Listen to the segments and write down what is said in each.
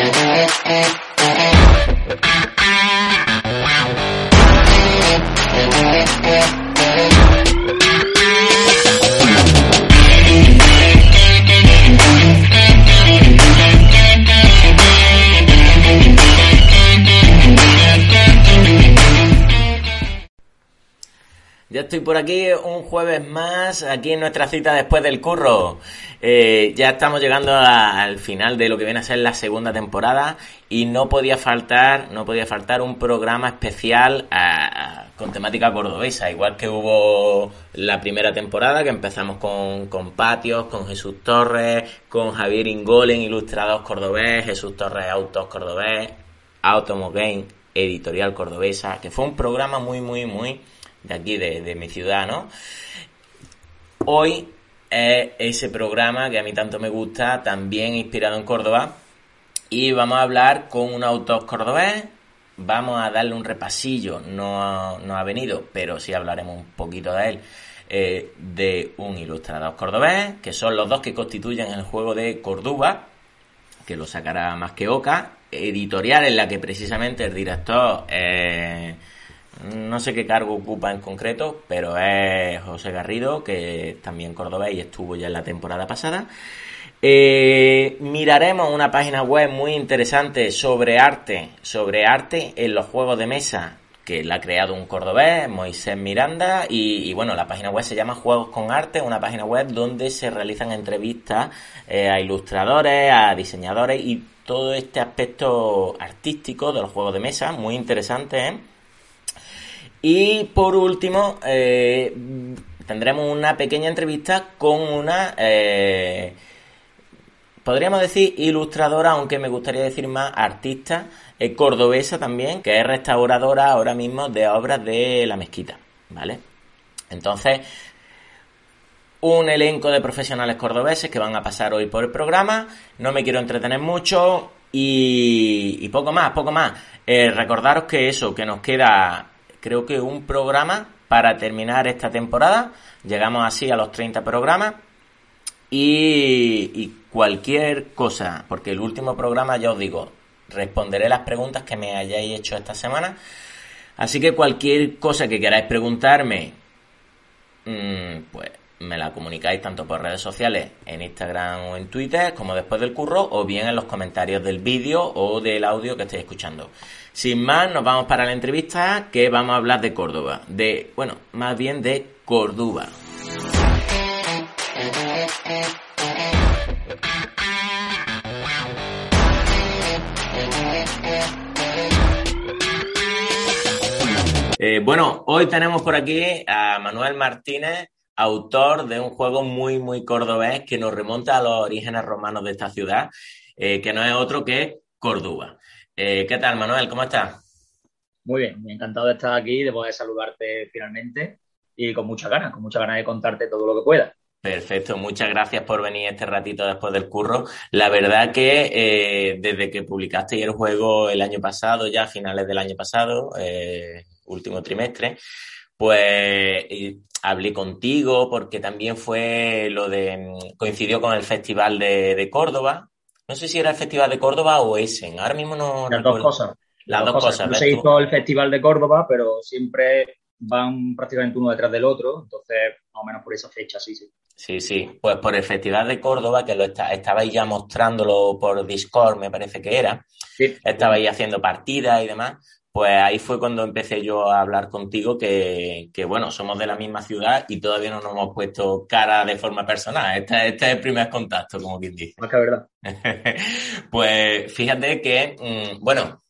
Thank you. Ya estoy por aquí un jueves más, aquí en nuestra cita después del curro. Eh, ya estamos llegando al final de lo que viene a ser la segunda temporada y no podía faltar, no podía faltar un programa especial con temática cordobesa, igual que hubo la primera temporada que empezamos con, con Patios, con Jesús Torres, con Javier Ingolen, ilustrados cordobés, Jesús Torres, autos cordobés, Automogame, editorial cordobesa, que fue un programa muy, muy, muy de aquí, de, mi ciudad, ¿no? Hoy es ese programa que a mí tanto me gusta, también inspirado en Córdoba, y vamos a hablar con un autor cordobés, vamos a darle un repasillo, no, no ha venido, pero sí hablaremos un poquito de él, eh, de un ilustrador cordobés, que son los dos que constituyen el juego de Córdoba, que lo sacará más que Oca, editorial en la que precisamente el director... no sé qué cargo ocupa en concreto, pero es José Garrido, que también cordobés y estuvo ya en la temporada pasada. Eh, miraremos una página web muy interesante sobre arte, sobre arte en los juegos de mesa, que la ha creado un cordobés, Moisés Miranda, y, bueno, la página web se llama Juegos con Arte, una página web donde se realizan entrevistas eh, a ilustradores, a diseñadores y todo este aspecto artístico de los juegos de mesa, muy interesante, ¿eh? Y por último, eh, tendremos una pequeña entrevista con una, eh, podríamos decir, ilustradora, aunque me gustaría decir más artista, eh, cordobesa también, que es restauradora ahora mismo de obras de la mezquita, ¿vale? Entonces, un elenco de profesionales cordobeses que van a pasar hoy por el programa. No me quiero entretener mucho y, poco más, poco más. recordaros que eso, que nos queda creo que un programa para terminar esta temporada. Llegamos así a los 30 programas. Y, cualquier cosa, porque el último programa ya os digo, responderé las preguntas que me hayáis hecho esta semana. Así que cualquier cosa que queráis preguntarme, mm, pues me la comunicáis tanto por redes sociales, en Instagram o en Twitter, como después del curro, o bien en los comentarios del vídeo o del audio que estéis escuchando. Sin más, nos vamos para la entrevista que vamos a hablar de Córdoba. De, bueno, más bien de Córdoba. Eh, bueno, hoy tenemos por aquí a Manuel Martínez, autor de un juego muy, muy cordobés que nos remonta a los orígenes romanos de esta ciudad, eh, que no es otro que Córdoba. Eh, ¿Qué tal, Manuel? ¿Cómo estás? Muy bien, encantado de estar aquí, de poder saludarte finalmente y con muchas ganas, con muchas ganas de contarte todo lo que pueda. Perfecto, muchas gracias por venir este ratito después del curro. La verdad que eh, desde que publicaste el juego el año pasado, ya a finales del año pasado, eh, último trimestre, pues hablé contigo porque también fue lo de, coincidió con el Festival de Córdoba, no sé si era el Festival de Córdoba o Essen. Ahora mismo no. Las dos cosas. Las, dos, cosas. No se hizo el Festival de Córdoba, pero siempre van prácticamente uno detrás del otro. Entonces, más o menos por esa fecha, sí, sí. Sí, sí. Pues por el Festival de Córdoba, que lo está, estabais ya mostrándolo por Discord, me parece que era. Sí. Estabais haciendo partidas y demás pues ahí fue cuando empecé yo a hablar contigo que, bueno, somos de la misma ciudad y todavía no nos hemos puesto cara de forma personal. Este, este es el primer contacto, como quien dice. Más que verdad. pues fíjate que, mm, bueno,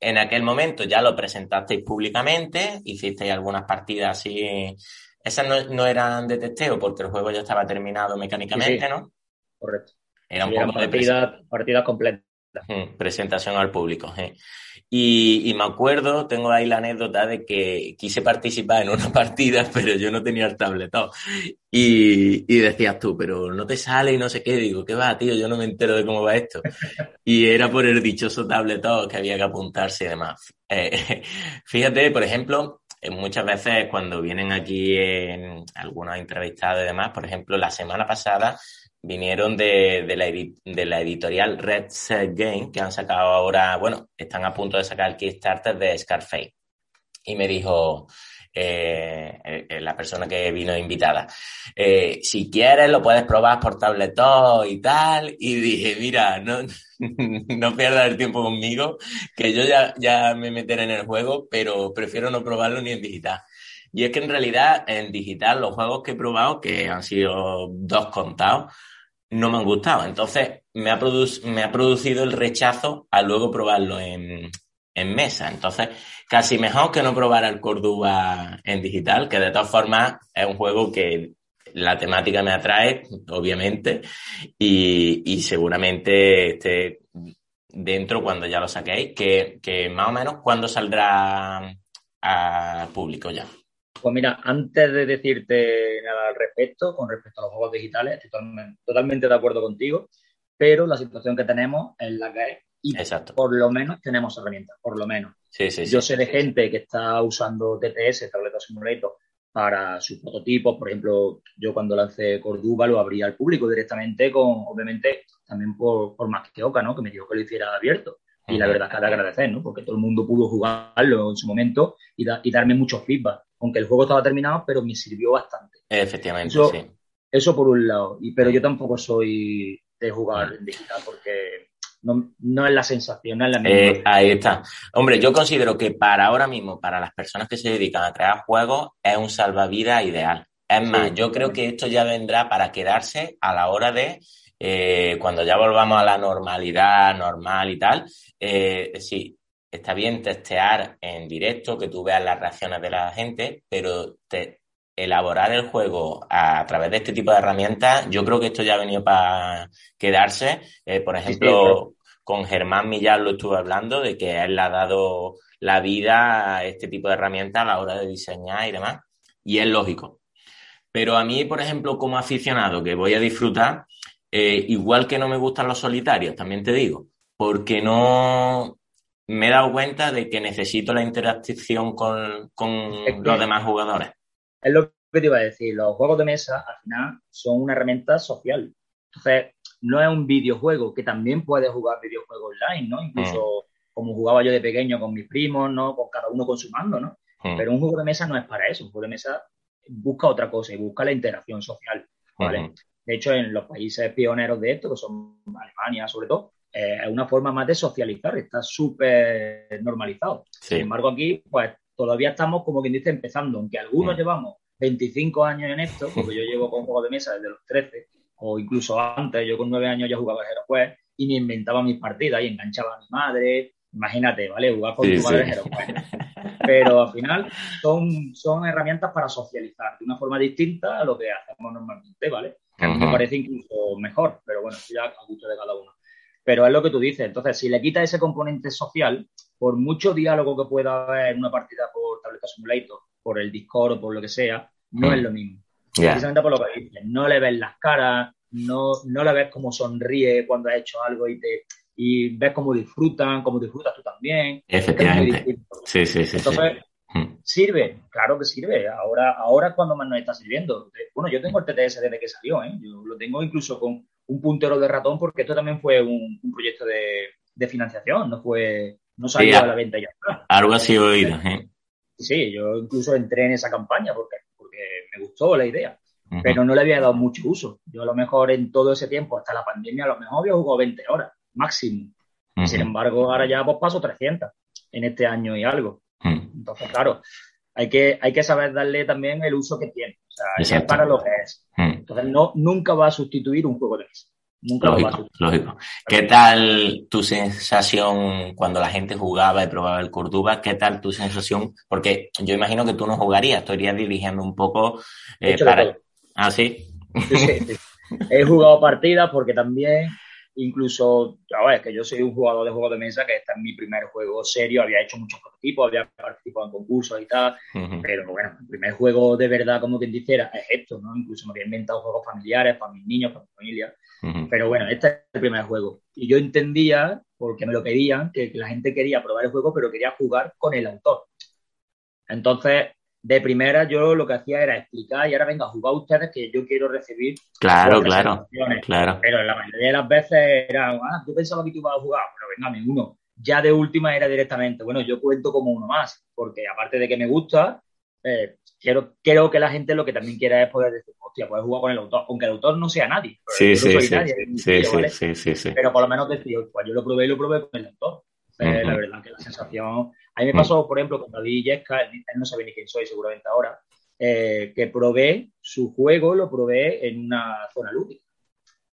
en aquel momento ya lo presentasteis públicamente, hicisteis algunas partidas así. Esas no, eran de testeo porque el juego ya estaba terminado mecánicamente, ¿no? Correcto. Era un poco partida, de partida completa. Presentación al público. Y, me acuerdo, tengo ahí la anécdota de que quise participar en una partida, pero yo no tenía el tabletón. Y, y decías tú, pero no te sale y no sé qué. Digo, ¿qué va, tío? Yo no me entero de cómo va esto. Y era por el dichoso tabletón que había que apuntarse y demás. Eh, fíjate, por ejemplo, eh, muchas veces cuando vienen aquí en algunos entrevistados y demás, por ejemplo, la semana pasada vinieron de, de, la, de la editorial Red Set Game, que han sacado ahora, bueno, están a punto de sacar el Kickstarter de Scarface. Y me dijo eh, eh, la persona que vino invitada, eh, si quieres lo puedes probar por tabletón y tal. Y dije, mira, no, no pierdas el tiempo conmigo, que yo ya, ya me meteré en el juego, pero prefiero no probarlo ni en digital. Y es que en realidad en digital los juegos que he probado, que han sido dos contados, no me han gustado. Entonces me ha, me ha producido el rechazo a luego probarlo en, en mesa. Entonces, casi mejor que no probar el Córdoba en digital, que de todas formas es un juego que la temática me atrae, obviamente, y, y seguramente esté dentro cuando ya lo saquéis, que, que más o menos cuando saldrá al público ya. Pues mira, antes de decirte nada al respecto, con respecto a los juegos digitales, estoy totalmente, de acuerdo contigo, pero la situación que tenemos es la que es y por lo menos tenemos herramientas, por lo menos. Yo sé de gente que está usando TTS, Tableta Simulator, para sus prototipos. Por ejemplo, yo cuando lancé Córdoba lo abría al público directamente con, obviamente, también por, por más que Oca, ¿no? Que me dijo que lo hiciera abierto. Y la verdad es que de agradecer, ¿no? Porque todo el mundo pudo jugarlo en su momento y, y darme mucho feedback aunque el juego estaba terminado, pero me sirvió bastante. Efectivamente, sí. Eso por un lado. Y, pero yo tampoco soy de jugar en digital porque no, es la sensación, no es la misma. Eh, ahí está. Hombre, yo considero que para ahora mismo, para las personas que se dedican a crear juegos, es un salvavidas ideal. Es más, yo creo que esto ya vendrá para quedarse a la hora de eh, cuando ya volvamos a la normalidad normal y tal. Eh, sí, está bien testear en directo, que tú veas las reacciones de la gente, pero elaborar el juego a, través de este tipo de herramientas, yo creo que esto ya ha venido para quedarse. Eh, por ejemplo, con Germán Millán lo estuve hablando de que él le ha dado la vida a este tipo de herramientas a la hora de diseñar y demás. Y es lógico. Pero a mí, por ejemplo, como aficionado que voy a disfrutar, eh, igual que no me gustan los solitarios, también te digo, porque no, me he dado cuenta de que necesito la interacción con, los demás jugadores. Es lo que te iba a decir, los juegos de mesa al final son una herramienta social. Entonces, no es un videojuego, que también puedes jugar videojuegos online, ¿no? Incluso mm. como jugaba yo de pequeño con mis primos, ¿no? Con cada uno con su mando, ¿no? Mm. Pero un juego de mesa no es para eso. Un juego de mesa busca otra cosa y busca la interacción social, ¿vale? De hecho, en los países pioneros de esto, que son Alemania sobre todo, eh, es una forma más de socializar, está súper normalizado. Sin embargo, aquí, pues todavía estamos, como quien dice, empezando, aunque algunos mm. llevamos 25 años en esto, porque yo llevo con juegos de mesa desde los 13, o incluso antes, yo con 9 años ya jugaba Hero y me inventaba mis partidas y enganchaba a mi madre. Imagínate, ¿vale? Jugar con tu madre Hero Pero al final son, son herramientas para socializar de una forma distinta a lo que hacemos normalmente, ¿vale? Me parece incluso mejor, pero bueno, ya a gusto de cada uno. Pero es lo que tú dices. Entonces, si le quitas ese componente social, por mucho diálogo que pueda haber en una partida por Tableta Simulator, por el Discord o por lo que sea, no mm. es lo mismo. Precisamente por lo que dices. No le ves las caras, no, no le ves cómo sonríe cuando ha hecho algo y te y ves cómo disfrutan, cómo disfrutas tú también. Efectivamente. Sí, sí, sí. Entonces. ¿Sirve? Claro que sirve. Ahora, ahora cuando más nos está sirviendo. Bueno, yo tengo el TTS desde que salió, ¿eh? Yo lo tengo incluso con un puntero de ratón porque esto también fue un, proyecto de, financiación, no fue no salió a la venta ya. Algo así oído. ¿eh? Sí, yo incluso entré en esa campaña porque, porque me gustó la idea, pero no le había dado mucho uso. Yo a lo mejor en todo ese tiempo, hasta la pandemia, a lo mejor había jugado 20 horas máximo. Sin embargo, ahora ya pues, paso 300 en este año y algo. Entonces, claro, hay que, hay que saber darle también el uso que tiene. O sea, es para lo que es. Hmm. Entonces, no, nunca va a sustituir un juego de mesa. Nunca lógico, lo va a Lógico. ¿Qué tal tu sensación cuando la gente jugaba y probaba el Córdoba? ¿Qué tal tu sensación? Porque yo imagino que tú no jugarías, tú irías dirigiendo un poco eh, para... Ah, sí. sí, sí, He jugado partidas porque también incluso, a ver, que yo soy un jugador de juegos de mesa, que este es mi primer juego serio, había hecho muchos prototipos, había participado en concursos y tal, pero bueno, el primer juego de verdad, como quien dice, era, es esto, ¿no? Incluso me había inventado juegos familiares para mis niños, para mi familia, pero bueno, este es el primer juego. Y yo entendía, porque me lo pedían, que la gente quería probar el juego, pero quería jugar con el autor. Entonces, de primera yo lo que hacía era explicar y ahora venga a jugar ustedes que yo quiero recibir. Claro, claro, claro. Pero la mayoría de las veces era, ah, yo pensaba que tú ibas a jugar, pero venga, uno. Ya de última era directamente, bueno, yo cuento como uno más, porque aparte de que me gusta, eh, quiero, quiero que la gente lo que también quiera es poder decir, hostia, puedes jugar con el autor, aunque el autor no sea nadie. Sí, sí, sí, sí, sí, sí, Pero por lo menos decir, pues yo lo probé y lo probé con el autor. La verdad que la sensación a mí me pasó, por ejemplo, con David Yesca, él, no sabe ni quién soy seguramente ahora, eh, que probé su juego, lo probé en una zona lúdica.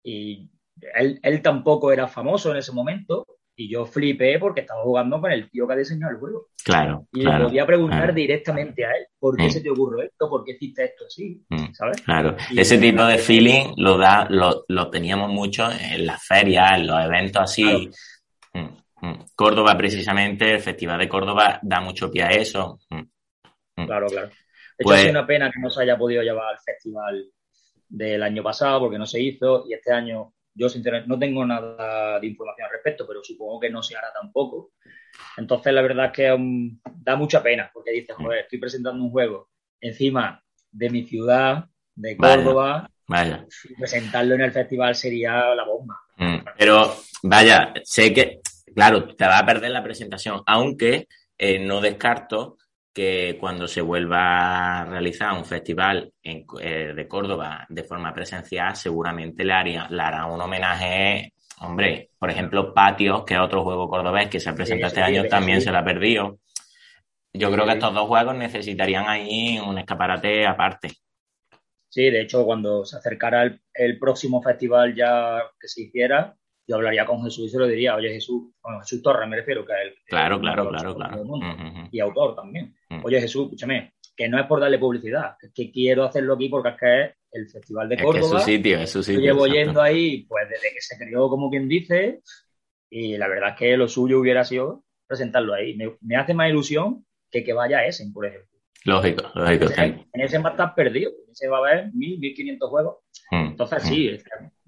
Y él, tampoco era famoso en ese momento, y yo flipé porque estaba jugando con el tío que ha diseñado el juego. Claro. Y le podía preguntar directamente a él, ¿por qué mm. se te ocurrió esto? ¿Por qué hiciste esto así? Mm. ¿Sabes? Claro. Ese tipo de feeling lo da, lo, lo, teníamos mucho en las ferias, en los eventos así. Mm. Mm. Córdoba, precisamente, el Festival de Córdoba da mucho pie a eso. Mm. Mm. Claro, claro. De hecho, pues, una pena que no se haya podido llevar al festival del año pasado porque no se hizo y este año yo sinceramente no tengo nada de información al respecto, pero supongo que no se hará tampoco. Entonces, la verdad es que da mucha pena porque dices, joder, estoy presentando un juego encima de mi ciudad, de Córdoba. Vaya. presentarlo en el festival sería la bomba. Pero, vaya, sé que claro, te va a perder la presentación, aunque eh, no descarto que cuando se vuelva a realizar un festival en, eh, de Córdoba de forma presencial, seguramente le, haría, le hará un homenaje, hombre, por ejemplo, Patios, que es otro juego cordobés que se presenta este año, también se la ha perdido. Yo creo que estos dos juegos necesitarían ahí un escaparate aparte. Sí, de hecho, cuando se acercara el próximo festival ya que se hiciera, yo hablaría con Jesús y se lo diría, oye Jesús, bueno, Jesús Torres me refiero, que es el... Claro, claro, claro, claro. Y autor también. Oye Jesús, escúchame, que no es por darle publicidad, es que quiero hacerlo aquí porque es que es el Festival de Córdoba. Es, que es su sitio, es su sitio. Yo llevo yendo ahí, pues desde que se creó, como quien dice, y la verdad es que lo suyo hubiera sido presentarlo ahí. Me, hace más ilusión que que vaya a Essen, por ejemplo. Lógico, lógico. En, ese va a estar perdido, en ese va a haber 1.000, 1.500 juegos. Hmm, Entonces, sí,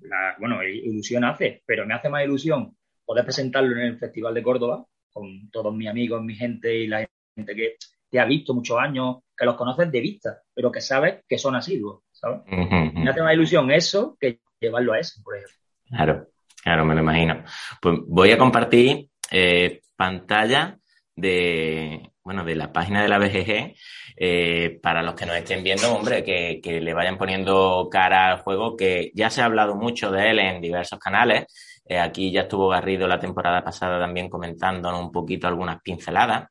hmm bueno, ilusión hace, pero me hace más ilusión poder presentarlo en el Festival de Córdoba con todos mis amigos, mi gente y la gente que te ha visto muchos años, que los conoces de vista, pero que sabes que son asiduos, ¿sabes? Me hace más ilusión eso que llevarlo a eso, por ejemplo. Claro, claro, me lo imagino. Pues voy a compartir eh, pantalla de, bueno, de la página de la BGG, eh, para los que nos estén viendo, hombre, que, le vayan poniendo cara al juego, que ya se ha hablado mucho de él en diversos canales. Eh, aquí ya estuvo Garrido la temporada pasada también comentándonos un poquito algunas pinceladas.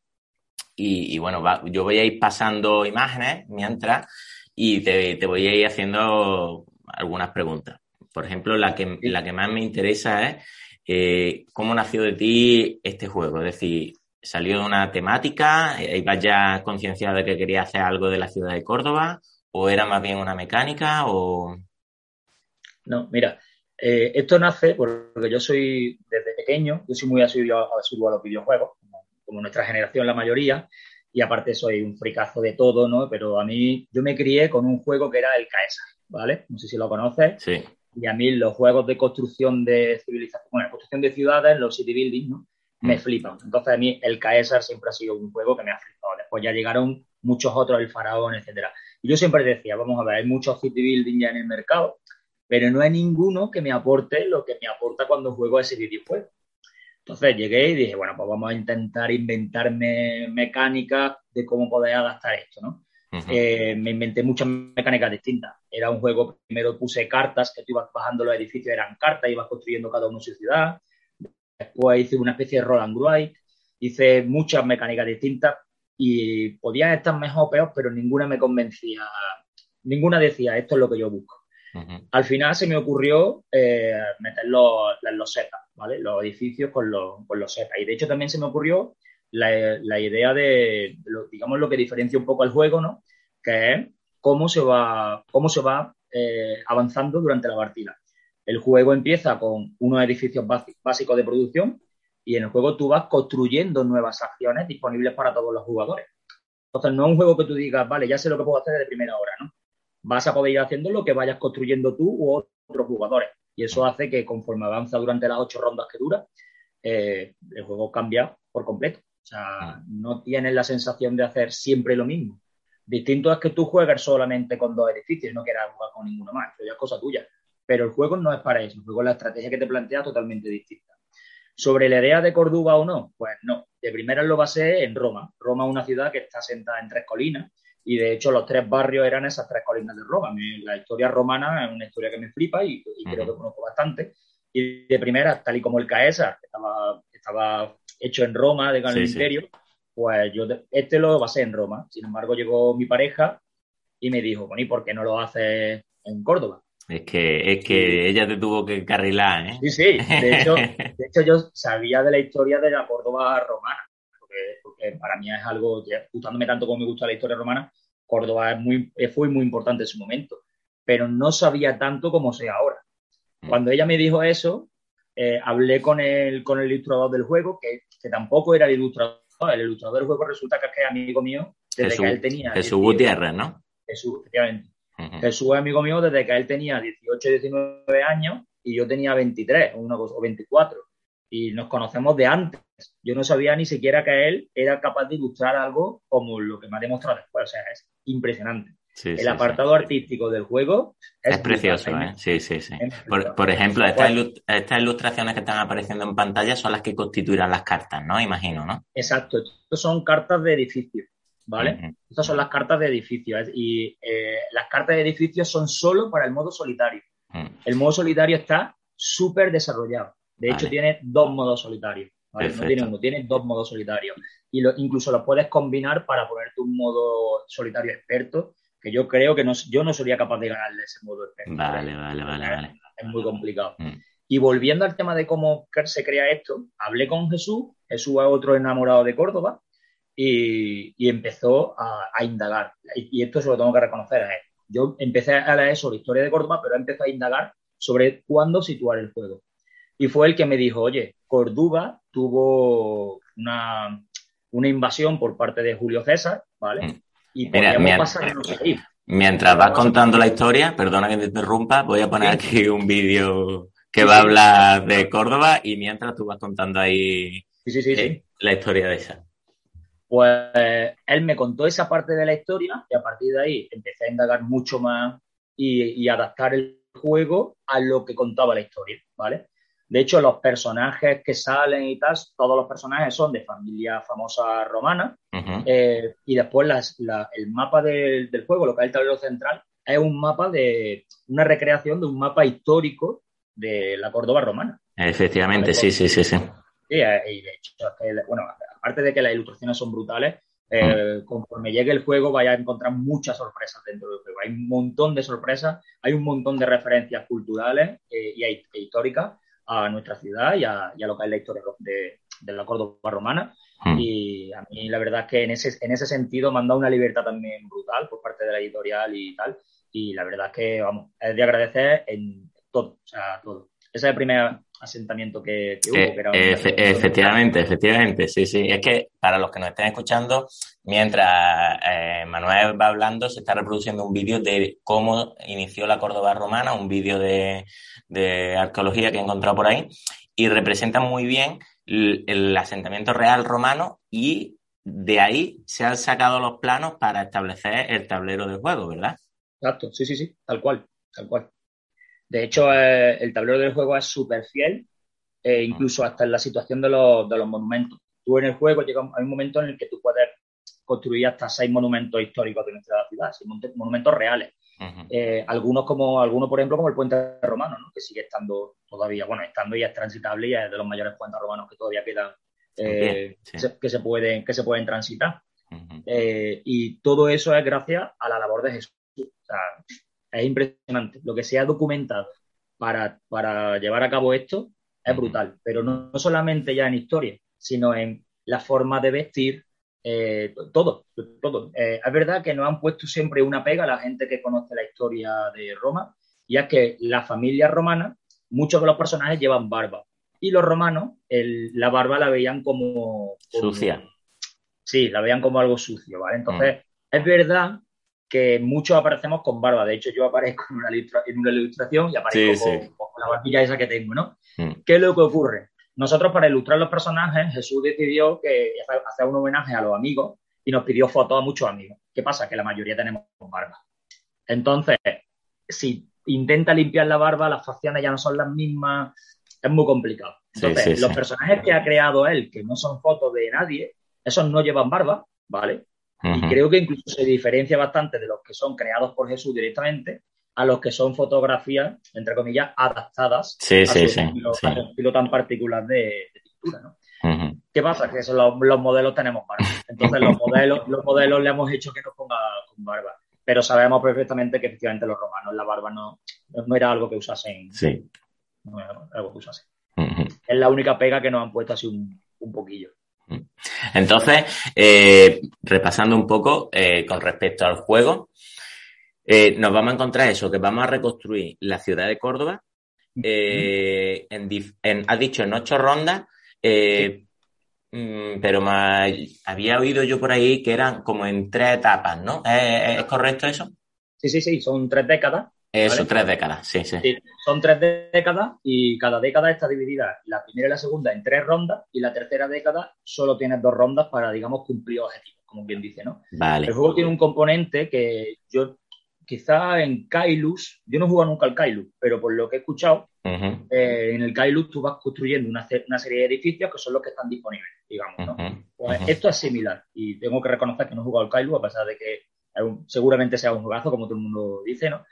Y, bueno, yo voy a ir pasando imágenes mientras y te, voy a ir haciendo algunas preguntas. Por ejemplo, la que, la que más me interesa es eh, cómo nació de ti este juego. Es decir, salió de una temática, ibas ya concienciado de que quería hacer algo de la ciudad de Córdoba, o era más bien una mecánica, o... No, mira, eh, esto nace porque yo soy, desde pequeño, yo soy muy asiduo a, a los videojuegos, como, nuestra generación la mayoría, y aparte soy un fricazo de todo, ¿no? Pero a mí, yo me crié con un juego que era el Caesar, ¿vale? No sé si lo conoces. Sí. Y a mí los juegos de construcción de civilización, bueno, construcción de ciudades, los city building, ¿no? Me mm. flipan. Entonces a mí el Caesar siempre ha sido un juego que me ha flipado. Después ya llegaron muchos otros, el Faraón, etcétera. Y yo siempre decía, vamos a ver, hay muchos city building ya en el mercado, pero no hay ninguno que me aporte lo que me aporta cuando juego ese videojuego. Entonces llegué y dije, bueno, pues vamos a intentar inventarme mecánicas de cómo poder adaptar esto, ¿no? Eh, me inventé muchas mecánicas distintas. Era un juego, primero puse cartas, que tú ibas bajando los edificios, eran cartas, ibas construyendo cada uno su ciudad. Después hice una especie de Roland and hice muchas mecánicas distintas y podían estar mejor o peor, pero ninguna me convencía, ninguna decía esto es lo que yo busco. Al final se me ocurrió eh, meter los, los setas, ¿vale? Los edificios con los, con. Y de hecho también se me ocurrió la, idea de, digamos, lo que diferencia un poco el juego, ¿no? Que es cómo se va, cómo se va eh, avanzando durante la partida. El juego empieza con unos edificios básicos de producción y en el juego tú vas construyendo nuevas acciones disponibles para todos los jugadores. Entonces, no es un juego que tú digas, vale, ya sé lo que puedo hacer de primera hora, ¿no? Vas a poder ir haciendo lo que vayas construyendo tú u otros jugadores. Y eso hace que conforme avanza durante las ocho rondas que dura, eh, el juego cambia por completo. O sea, no tienes la sensación de hacer siempre lo mismo. Distinto es que tú juegues solamente con dos edificios, no quieras jugar con ninguno más, eso ya es cosa tuya. Pero el juego no es para eso, el juego la estrategia que te plantea totalmente distinta. Sobre la idea de Córdoba o no, pues no. De primera lo basé en Roma. Roma es una ciudad que está sentada en tres colinas y de hecho los tres barrios eran esas tres colinas de Roma. La historia romana es una historia que me flipa y, creo que conozco bastante. Y de primera, tal y como el Caesar, que estaba, estaba hecho en Roma, de el Imperio, pues yo este lo basé en Roma. Sin embargo, llegó mi pareja y me dijo, bueno, ¿y por qué no lo haces en Córdoba? Es que, es que ella te tuvo que carrilar, ¿eh? Sí, sí. De hecho, de hecho, yo sabía de la historia de la Córdoba romana, porque, para mí es algo, gustándome tanto como me gusta la historia romana, Córdoba es muy, fue muy importante en su momento, pero no sabía tanto como sé ahora. Mm. Cuando ella me dijo eso, eh, hablé con el, con el ilustrador del juego, que, que tampoco era el ilustrador el ilustrador del juego resulta que es amigo mío desde que él tenía. Jesús Gutiérrez, ¿no? Jesús, efectivamente. Jesús es amigo mío desde que él tenía 18, 19 años y yo tenía 23 o 24. Y nos conocemos de antes. Yo no sabía ni siquiera que él era capaz de ilustrar algo como lo que me ha demostrado después. O sea, es impresionante el apartado artístico del juego es, precioso, ¿eh? Sí, sí, sí. Por, ejemplo, estas, ilustraciones que están apareciendo en pantalla son las que constituirán las cartas, ¿no? Imagino, ¿no? Exacto. Estas son cartas de edificio, ¿vale? Estas son las cartas de edificio. Y eh, las cartas de edificio son solo para el modo solitario. Mm. El modo solitario está súper desarrollado. De hecho, tiene dos modos solitarios. ¿vale? No tiene uno, tiene dos modos solitarios. Y incluso los puedes combinar para ponerte un modo solitario experto que yo creo que no, yo no sería capaz de ganarle ese modo experto. Vale, vale, vale, vale. Es muy complicado. Mm. Y volviendo al tema de cómo se crea esto, hablé con Jesús, Jesús es otro enamorado de Córdoba, y, empezó a, indagar. Y, esto se lo tengo que reconocer a él. Yo empecé a leer sobre la historia de Córdoba, pero empezó a indagar sobre cuándo situar el juego. Y fue el que me dijo, oye, Córdoba tuvo una, una invasión por parte de Julio César, ¿vale? Mm. Y Mira, Mientras vas contando la historia, perdona que te interrumpa, voy a poner aquí un vídeo que va a hablar de Córdoba y mientras tú vas contando ahí eh, la historia de esa. Pues él me contó esa parte de la historia y a partir de ahí empecé a indagar mucho más y, y adaptar el juego a lo que contaba la historia, ¿vale? De hecho, los personajes que salen y tal, todos los personajes son de familia famosa romana. Eh, y después el mapa del, juego, lo que es el tablero central, es un mapa de una recreación de un mapa histórico de la Córdoba romana. Efectivamente, sí, sí, sí, sí. Eh, y de hecho, bueno, aparte de que las ilustraciones son brutales, eh, conforme llegue el juego vaya a encontrar muchas sorpresas dentro del juego. Hay un montón de sorpresas, hay un montón de referencias culturales y, y históricas a nuestra ciudad y a, lo que es la historia de, la Córdoba romana. Hmm. Y a mí la verdad es que en ese, en ese sentido me han dado una libertad también brutal por parte de la editorial y tal. Y la verdad es que, vamos, es de agradecer en todo, o sea, todo. Ese es el primer asentamiento que, hubo. Eh, efectivamente, efectivamente, sí, sí. Es que para los que nos estén escuchando, mientras eh, Manuel va hablando, se está reproduciendo un vídeo de cómo inició la Córdoba romana, un vídeo de, arqueología que he encontrado por ahí, y representa muy bien el, asentamiento real romano y de ahí se han sacado los planos para establecer el tablero de juego, ¿verdad? Exacto, sí, sí, sí, tal cual, tal cual. De hecho, eh, el tablero del juego es súper fiel, eh, incluso hasta en la situación de los, monumentos. Tú en el juego llega hay un momento en el que tú puedes construir hasta seis monumentos históricos de nuestra ciudad, seis monumentos reales. Eh, algunos como algunos por ejemplo como el puente romano ¿no? que sigue estando todavía bueno estando ya es transitable y es de los mayores puentes romanos que todavía quedan que, se, pueden que se pueden transitar y todo eso es gracias a la labor de Jesús o sea, es impresionante. Lo que se ha documentado para, llevar a cabo esto es brutal, pero no, solamente ya en historia, sino en la forma de vestir, eh, todo, todo. Eh, es verdad que nos han puesto siempre una pega a la gente que conoce la historia de Roma, y es que la familia romana muchos de los personajes llevan barba. Y los romanos, la barba la veían como, Sucia. Sí, la veían como algo sucio, ¿vale? Entonces, mm. es verdad que muchos aparecemos con barba. De hecho, yo aparezco en una, ilustración y aparezco con, la barbilla esa que tengo, ¿no? Mm. ¿Qué es lo que ocurre? Nosotros, para ilustrar los personajes, Jesús decidió que hacer un homenaje a los amigos y nos pidió fotos a muchos amigos. ¿Qué pasa? Que la mayoría tenemos barba. Entonces, si intenta limpiar la barba, las facciones ya no son las mismas, es muy complicado. Entonces, los personajes que ha creado él, que no son fotos de nadie, esos no llevan barba, ¿vale? Y creo que incluso se diferencia bastante de los que son creados por Jesús directamente a los que son fotografías, entre comillas, adaptadas a su estilo, tan particular de, pintura, ¿no? ¿Qué pasa? Que los, modelos tenemos barba. Entonces los modelos, los modelos le hemos hecho que nos ponga con barba. Pero sabemos perfectamente que efectivamente los romanos la barba no, no era algo que usasen. Sí. No era algo que usasen. Es la única pega que nos han puesto así un, un poquillo. Entonces, eh, repasando un poco eh, con respecto al juego, eh, nos vamos a encontrar eso, que vamos a reconstruir la ciudad de Córdoba. en, has dicho en ocho rondas, mm, pero había oído yo por ahí que eran como en tres etapas, ¿no? ¿Es, correcto eso? Sí, sí, sí, son tres décadas. Eso, tres décadas, sí, sí, Son tres décadas y cada década está dividida, la primera y la segunda, en tres rondas y la tercera década solo tiene dos rondas para, digamos, cumplir objetivos, como bien dice, ¿no? Vale. El juego tiene un componente que yo, quizá en Kailus, yo no he jugado nunca al Kailus, pero por lo que he escuchado, eh, en el Kailus tú vas construyendo una, serie de edificios que son los que están disponibles, digamos, ¿no? Pues esto es similar y tengo que reconocer que no he jugado al Kailus a pesar de que seguramente sea un juegazo, como todo el mundo dice, ¿no?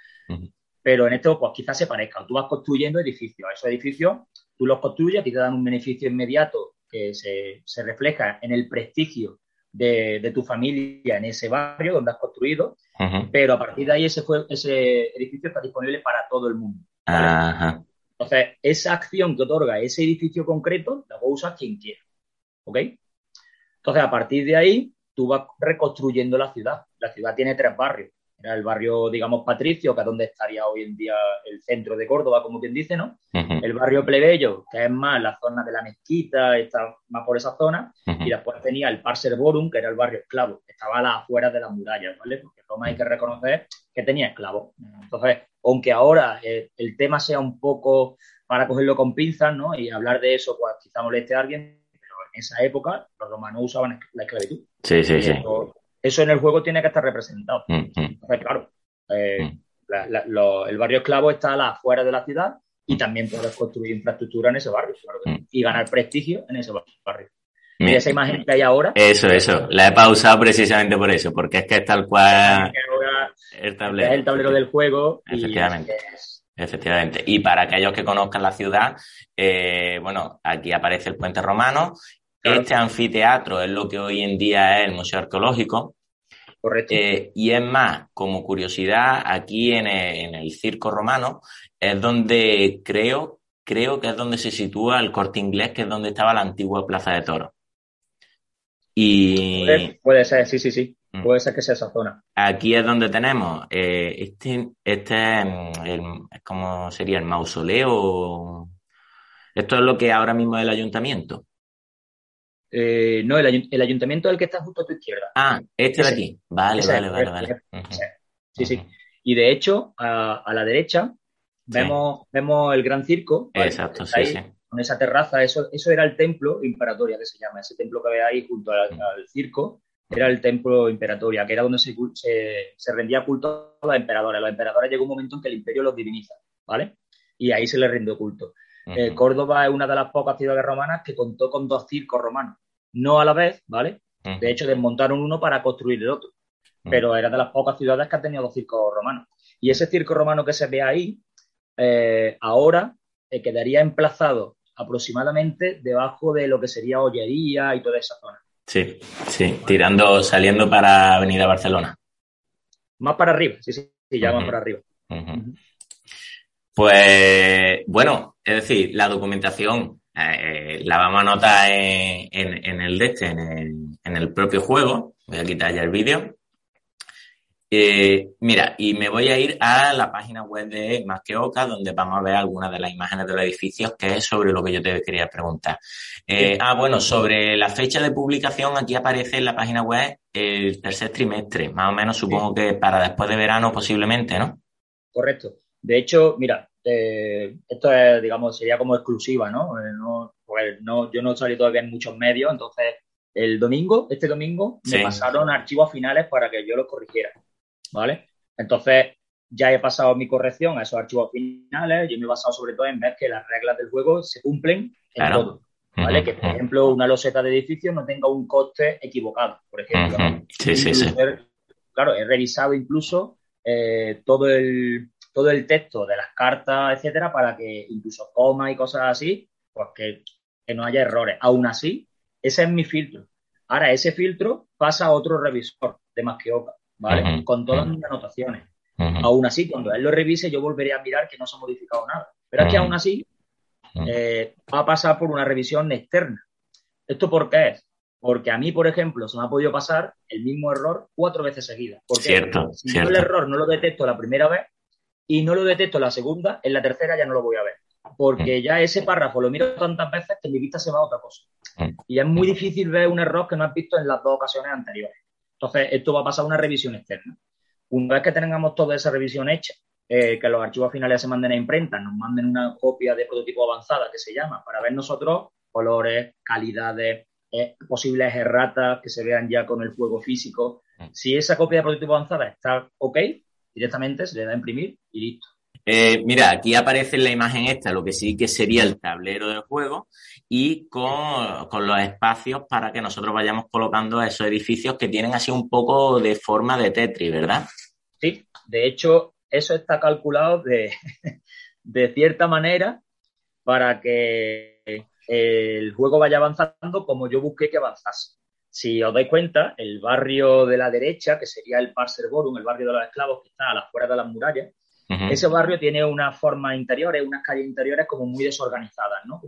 Pero en esto, pues quizás se parezca. Tú vas construyendo edificios. Esos edificios, tú los construyes, y te dan un beneficio inmediato que se, refleja en el prestigio de, tu familia en ese barrio donde has construido, pero a partir de ahí ese, ese edificio está disponible para todo el mundo. Entonces, esa acción que otorga ese edificio concreto la puede usar quien quiera. ¿Ok? Entonces, a partir de ahí, tú vas reconstruyendo la ciudad. La ciudad tiene tres barrios. Era el barrio, digamos, patricio, que es donde estaría hoy en día el centro de Córdoba, como quien dice, ¿no? El barrio plebeyo, que es más la zona de la mezquita, está más por esa zona. Y después tenía el Parserborum, que era el barrio esclavo, que estaba a las afueras de las murallas, ¿vale? Porque Roma hay que reconocer que tenía esclavos. Entonces, aunque ahora eh, el tema sea un poco para cogerlo con pinzas, ¿no? Y hablar de eso, pues quizá moleste a alguien, pero en esa época los romanos usaban la esclavitud. Sí, sí, sí eso en el juego tiene que estar representado. Mm, mm. Entonces, claro, eh, mm. el barrio esclavo está a las afueras de la ciudad y también puedes construir infraestructura en ese barrio, y ganar prestigio en ese barrio. Y esa imagen que hay ahora. Eso, eso. La he pausado precisamente por eso, porque es que es tal cual el tablero. Es el tablero del juego. Efectivamente. Y Efectivamente. Y para aquellos que conozcan la ciudad, eh, bueno, aquí aparece el puente romano este anfiteatro es lo que hoy en día es el Museo Arqueológico. Correcto. Eh, y es más, como curiosidad, aquí en el, Circo Romano es donde creo, creo que es donde se sitúa el corte inglés, que es donde estaba la antigua Plaza de Toros. Y... Puede, ser, sí, sí, sí. Mm. Puede ser que sea esa zona. Aquí es donde tenemos eh, este, este el, ¿cómo sería? El mausoleo. Esto es lo que ahora mismo es el ayuntamiento. Eh, no, el, ayuntamiento es el que está justo a tu izquierda. Ah, este de aquí. Vale, vale, vale, vale. Sí, sí. Y de hecho, a, la derecha vemos, vemos el gran circo. Exacto, sí, sí. Con esa terraza, eso, eso era el templo imperatoria que se llama. Ese templo que ve ahí junto al, circo era el templo imperatoria, que era donde se, se, rendía culto a los emperadores. Los emperadores llegó un momento en que el imperio los diviniza, ¿vale? Y ahí se les rindió culto. Eh, Córdoba es una de las pocas ciudades romanas que contó con dos circos romanos no a la vez, ¿vale? De hecho, desmontaron uno para construir el otro. Pero era de las pocas ciudades que ha tenido dos circos romanos. Y ese circo romano que se ve ahí, eh, ahora eh, quedaría emplazado aproximadamente debajo de lo que sería Ollería y toda esa zona. Sí, sí, tirando, saliendo para Avenida Barcelona. Más para arriba, sí, sí, sí ya más para arriba. Pues bueno, es decir, la documentación eh, la vamos a anotar en, en, el de este, en el, propio juego. Voy a quitar ya el vídeo. Eh, mira, y me voy a ir a la página web de Más que Oca, donde vamos a ver algunas de las imágenes de los edificios, que es sobre lo que yo te quería preguntar. Eh, ah, bueno, sobre la fecha de publicación, aquí aparece en la página web el tercer trimestre, más o menos supongo que para después de verano posiblemente, ¿no? Correcto. De hecho, mira, eh, esto es, digamos, sería como exclusiva, ¿no? pues no, yo no salí todavía en muchos medios, entonces el domingo, este domingo, me pasaron archivos finales para que yo los corrigiera. ¿vale? Entonces, ya he pasado mi corrección a esos archivos finales, yo me he basado sobre todo en ver que las reglas del juego se cumplen en todo, ¿vale? Que, por ejemplo, una loseta de edificio no tenga un coste equivocado, por ejemplo. Sí, sí, sí. Claro, he revisado incluso eh, todo, el, todo el texto de las cartas, etcétera, para que incluso coma y cosas así, pues que, que no haya errores. Aún así, ese es mi filtro. Ahora, ese filtro pasa a otro revisor de más que Oca. ¿vale? Con todas mis anotaciones. Aún así, cuando él lo revise, yo volveré a mirar que no se ha modificado nada. Pero es que aún así eh, va a pasar por una revisión externa. ¿Esto por qué es? Porque a mí, por ejemplo, se me ha podido pasar el mismo error cuatro veces seguidas. Porque cierto, si yo el error no lo detecto la primera vez y no lo detecto la segunda, en la tercera ya no lo voy a ver. Porque ya ese párrafo lo miro tantas veces que mi vista se va a otra cosa. Y es muy difícil ver un error que no has visto en las dos ocasiones anteriores. Entonces, esto va a pasar a una revisión externa. Una vez que tengamos toda esa revisión hecha, eh, que los archivos finales se manden a imprenta, nos manden una copia de prototipo avanzada que se llama, para ver nosotros colores, calidades, eh, posibles erratas que se vean ya con el juego físico. Mm. Si esa copia de prototipo avanzada está ok, directamente se le da a imprimir y listo. Eh, mira, aquí aparece en la imagen esta lo que sí que sería el tablero del juego y con, los espacios para que nosotros vayamos colocando esos edificios que tienen así un poco de forma de Tetris, ¿verdad? Sí, de hecho, eso está calculado de, de cierta manera para que el juego vaya avanzando como yo busqué que avanzase. Si os dais cuenta, el barrio de la derecha, que sería el Parserborum, el barrio de los esclavos que está a las afueras de las murallas, ese barrio tiene unas formas interiores, unas calles interiores como muy desorganizadas, ¿no?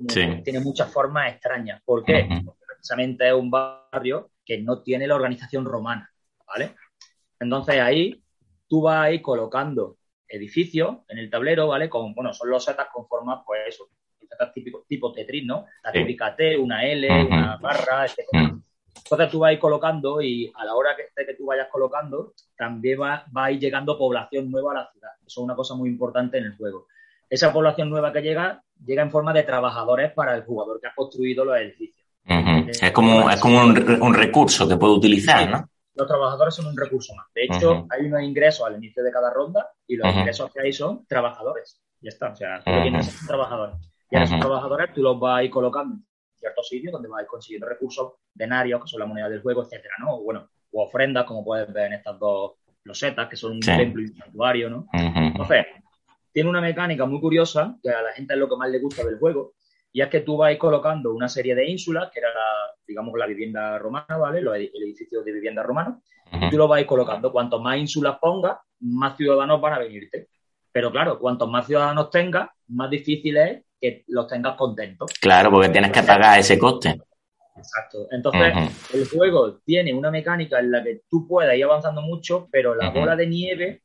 Tiene muchas formas extrañas. ¿Por qué? Porque precisamente es un barrio que no tiene la organización romana, ¿vale? Entonces ahí tú vas ahí colocando edificios en el tablero, ¿vale? Con, bueno, son los setas con formas, pues eso, típico, tipo Tetris, ¿no? La típica T, una L, una barra, etc. Entonces tú vas a ir colocando y a la hora que, que tú vayas colocando, también va, a ir llegando población nueva a la ciudad. Eso es una cosa muy importante en el juego. Esa población nueva que llega, llega en forma de trabajadores para el jugador que ha construido los edificios. Es como, es como un, recurso que puede utilizar, ¿no? Los trabajadores son un recurso más. De hecho, hay unos ingresos al inicio de cada ronda y los ingresos que hay son trabajadores. Ya está. O sea, tú tienes trabajadores. Y a esos trabajadores tú los vas a ir colocando ciertos sitios donde vais consiguiendo recursos denarios, que son la moneda del juego, etcétera, ¿no? O bueno, o ofrendas, como puedes ver en estas dos losetas, que son un templo y un santuario, ¿no? Entonces, tiene una mecánica muy curiosa, que a la gente es lo que más le gusta del juego, y es que tú vas colocando una serie de ínsulas, que era, digamos, la vivienda romana, ¿vale? el edificio de vivienda romana, y tú lo vas colocando. Cuanto más ínsulas pongas, más ciudadanos van a venirte. Pero claro, cuantos más ciudadanos tengas, más difícil es que los tengas contentos. Claro, porque tienes que pagar ese coste. Exacto. Entonces, el juego tiene una mecánica en la que tú puedes ir avanzando mucho, pero la bola de nieve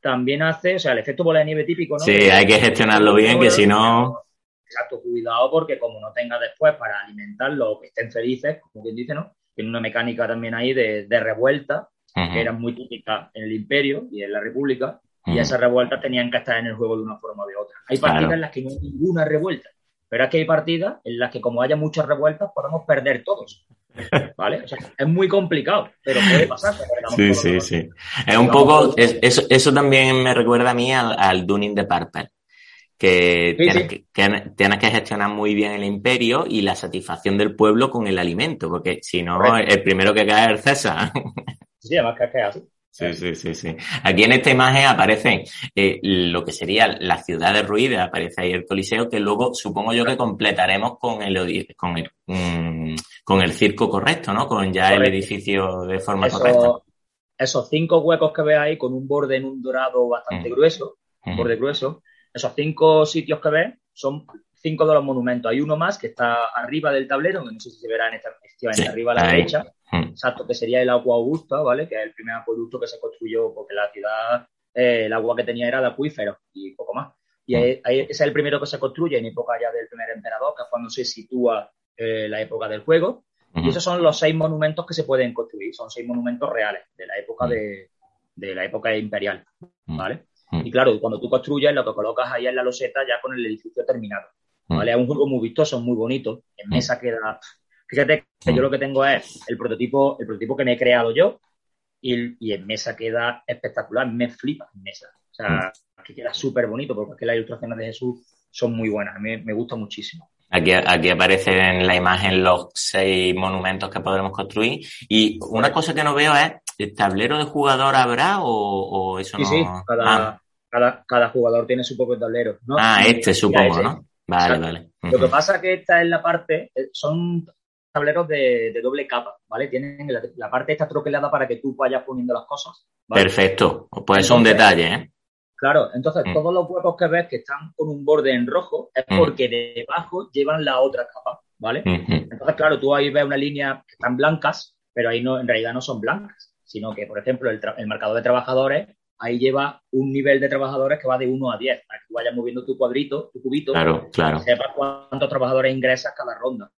también hace, o sea, el efecto bola de nieve típico, ¿no? Sí, hay que gestionarlo bien, que si no. Exacto, cuidado, porque como no tengas después para alimentarlo que estén felices, como quien dice, ¿no? Tiene una mecánica también ahí de, revuelta, que era muy típica en el Imperio y en la República, y esas revueltas tenían que estar en el juego de una forma o de otra. Hay partidas en las que no hay ninguna revuelta, pero es que hay partidas en las que como haya muchas revueltas podemos perder todos. ¿Vale? O sea, es muy complicado, pero puede pasar. Sí, sí, sí. Es un poco, eso, eso también me recuerda a mí al, al Dunning de Parper. Que, tienes, que, gestionar muy bien el imperio y la satisfacción del pueblo con el alimento, porque si no, el primero que cae es el César. Sí, además que es así. Sí, sí, sí, sí. Aquí en esta imagen aparece eh, lo que sería la ciudad derruida, aparece ahí el Coliseo, que luego supongo yo que completaremos con el con el, mm, con el circo correcto, ¿no? Con ya el edificio de forma correcta. Esos cinco huecos que ves ahí con un borde en un dorado bastante mm. grueso, un borde grueso, esos cinco sitios que ves son cinco de los monumentos. Hay uno más que está arriba del tablero, que no sé si se verá en esta, efectivamente arriba a la derecha, hmm. exacto, que sería el agua Augusta, ¿vale? Que es el primer acueducto que se construyó porque la ciudad, eh, el agua que tenía era de acuífero y poco más. Y hmm. ese es el primero que se construye en época ya del primer emperador, que es cuando se sitúa eh, la época del juego. Y esos son los seis monumentos que se pueden construir. Son seis monumentos reales de la época de, de la época imperial, ¿vale? Y claro, cuando tú construyes, lo que colocas ahí en la loseta ya con el edificio terminado. ¿Vale? Es un juego muy vistoso, muy bonito. En mesa queda. Fíjate que yo lo que tengo es el prototipo, el prototipo que me he creado yo y, en mesa queda espectacular. Me flipa en mesa. O sea, que queda súper bonito porque es que las ilustraciones de Jesús son muy buenas. A mí me gusta muchísimo. Aquí, aquí aparecen en la imagen los seis monumentos que podremos construir. Y una cosa que no veo es, ¿el tablero de jugador habrá o, eso no? Sí, cada, ah. cada, cada, jugador tiene su propio tablero. ¿no? Ah, este supongo, ¿no? Vale, vale. Lo que pasa es que esta es la parte, eh, son tableros de, doble capa, ¿vale? Tienen la, parte esta troquelada para que tú vayas poniendo las cosas. Perfecto. Pues eso es un detalle, ¿eh? Claro, entonces mm. todos los huecos que ves que están con un borde en rojo es mm. porque debajo llevan la otra capa, ¿vale? Entonces, claro, tú ahí ves una línea que están blancas, pero ahí no, en realidad no son blancas, sino que, por ejemplo, el, el marcador de trabajadores ahí lleva un nivel de trabajadores que va de 1 a 10, para que tú vayas moviendo tu cuadrito, tu cubito, claro, claro. sepas cuántos trabajadores ingresas cada ronda.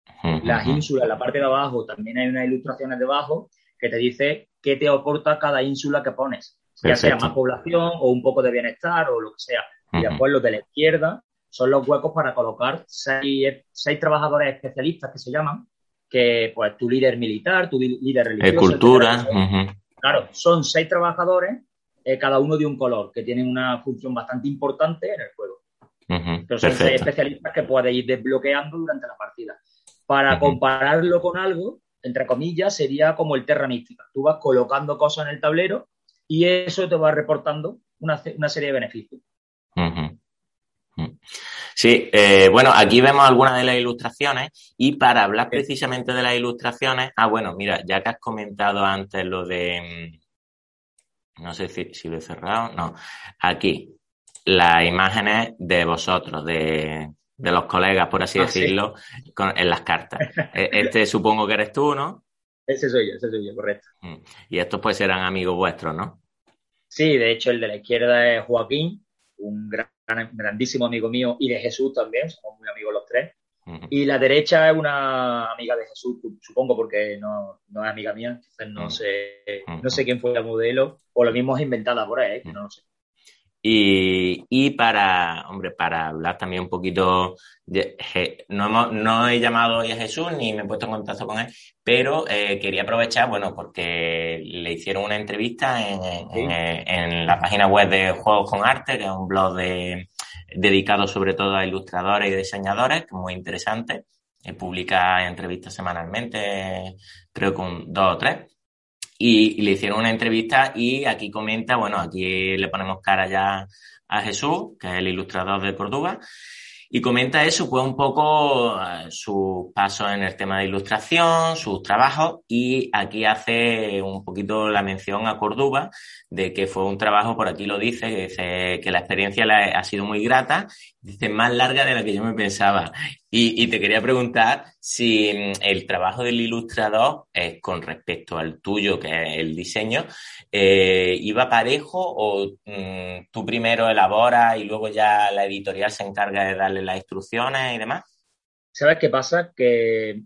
Las ínsulas, la parte de abajo, también hay unas ilustraciones debajo que te dice qué te aporta cada ínsula que pones, ya sea más población o un poco de bienestar o lo que sea. Y después los de la izquierda son los huecos para colocar seis, seis trabajadores especialistas que se llaman, que pues tu líder militar, tu líder religioso. cultura. Claro, son seis trabajadores eh, cada uno de un color, que tienen una función bastante importante en el juego. Pero son especialistas que puedes ir desbloqueando durante la partida. Para compararlo con algo, entre comillas, sería como el Terra Mística. Tú vas colocando cosas en el tablero y eso te va reportando una, serie de beneficios. Sí, eh, bueno, aquí vemos algunas de las ilustraciones y para hablar precisamente de las ilustraciones, ah, bueno, mira, ya que has comentado antes lo de mm, no sé si, lo he cerrado, no. Aquí, las imágenes de vosotros, de, los colegas, por así ah, decirlo, en las cartas. E, este supongo que eres tú, ¿no? Ese soy yo, ese soy yo, correcto. Mm. Y estos pues serán amigos vuestros, ¿no? Sí, de hecho el de la izquierda es Joaquín, un gran, grandísimo amigo mío, y de Jesús también, somos muy amigos los tres. Y la derecha es una amiga de Jesús, supongo, porque no, no es amiga mía, entonces no sé, no sé quién fue la modelo, o lo mismo es inventada por ahí, que no lo sé. Y, y, para, hombre, para hablar también un poquito, de, no, no he llamado hoy a Jesús ni me he puesto en contacto con él, pero eh, quería aprovechar, bueno, porque le hicieron una entrevista en, en, en, la página web de Juegos con Arte, que es un blog de, dedicado sobre todo a ilustradores y diseñadores, que es muy interesante. publica entrevistas semanalmente, creo con dos o tres. Y, le hicieron una entrevista y aquí comenta, bueno, aquí le ponemos cara ya a Jesús, que es el ilustrador de Córdoba, y comenta eso, pues un poco eh, sus pasos en el tema de ilustración, sus trabajos, y aquí hace un poquito la mención a Córdoba de que fue un trabajo, por aquí lo dice, que dice que la experiencia ha sido muy grata, dice más larga de la que yo me pensaba. Y, te quería preguntar si mm, el trabajo del ilustrador, eh, con respecto al tuyo, que es el diseño, eh, ¿iba parejo o mm, tú primero elaboras y luego ya la editorial se encarga de darle las instrucciones y demás? ¿Sabes qué pasa? Que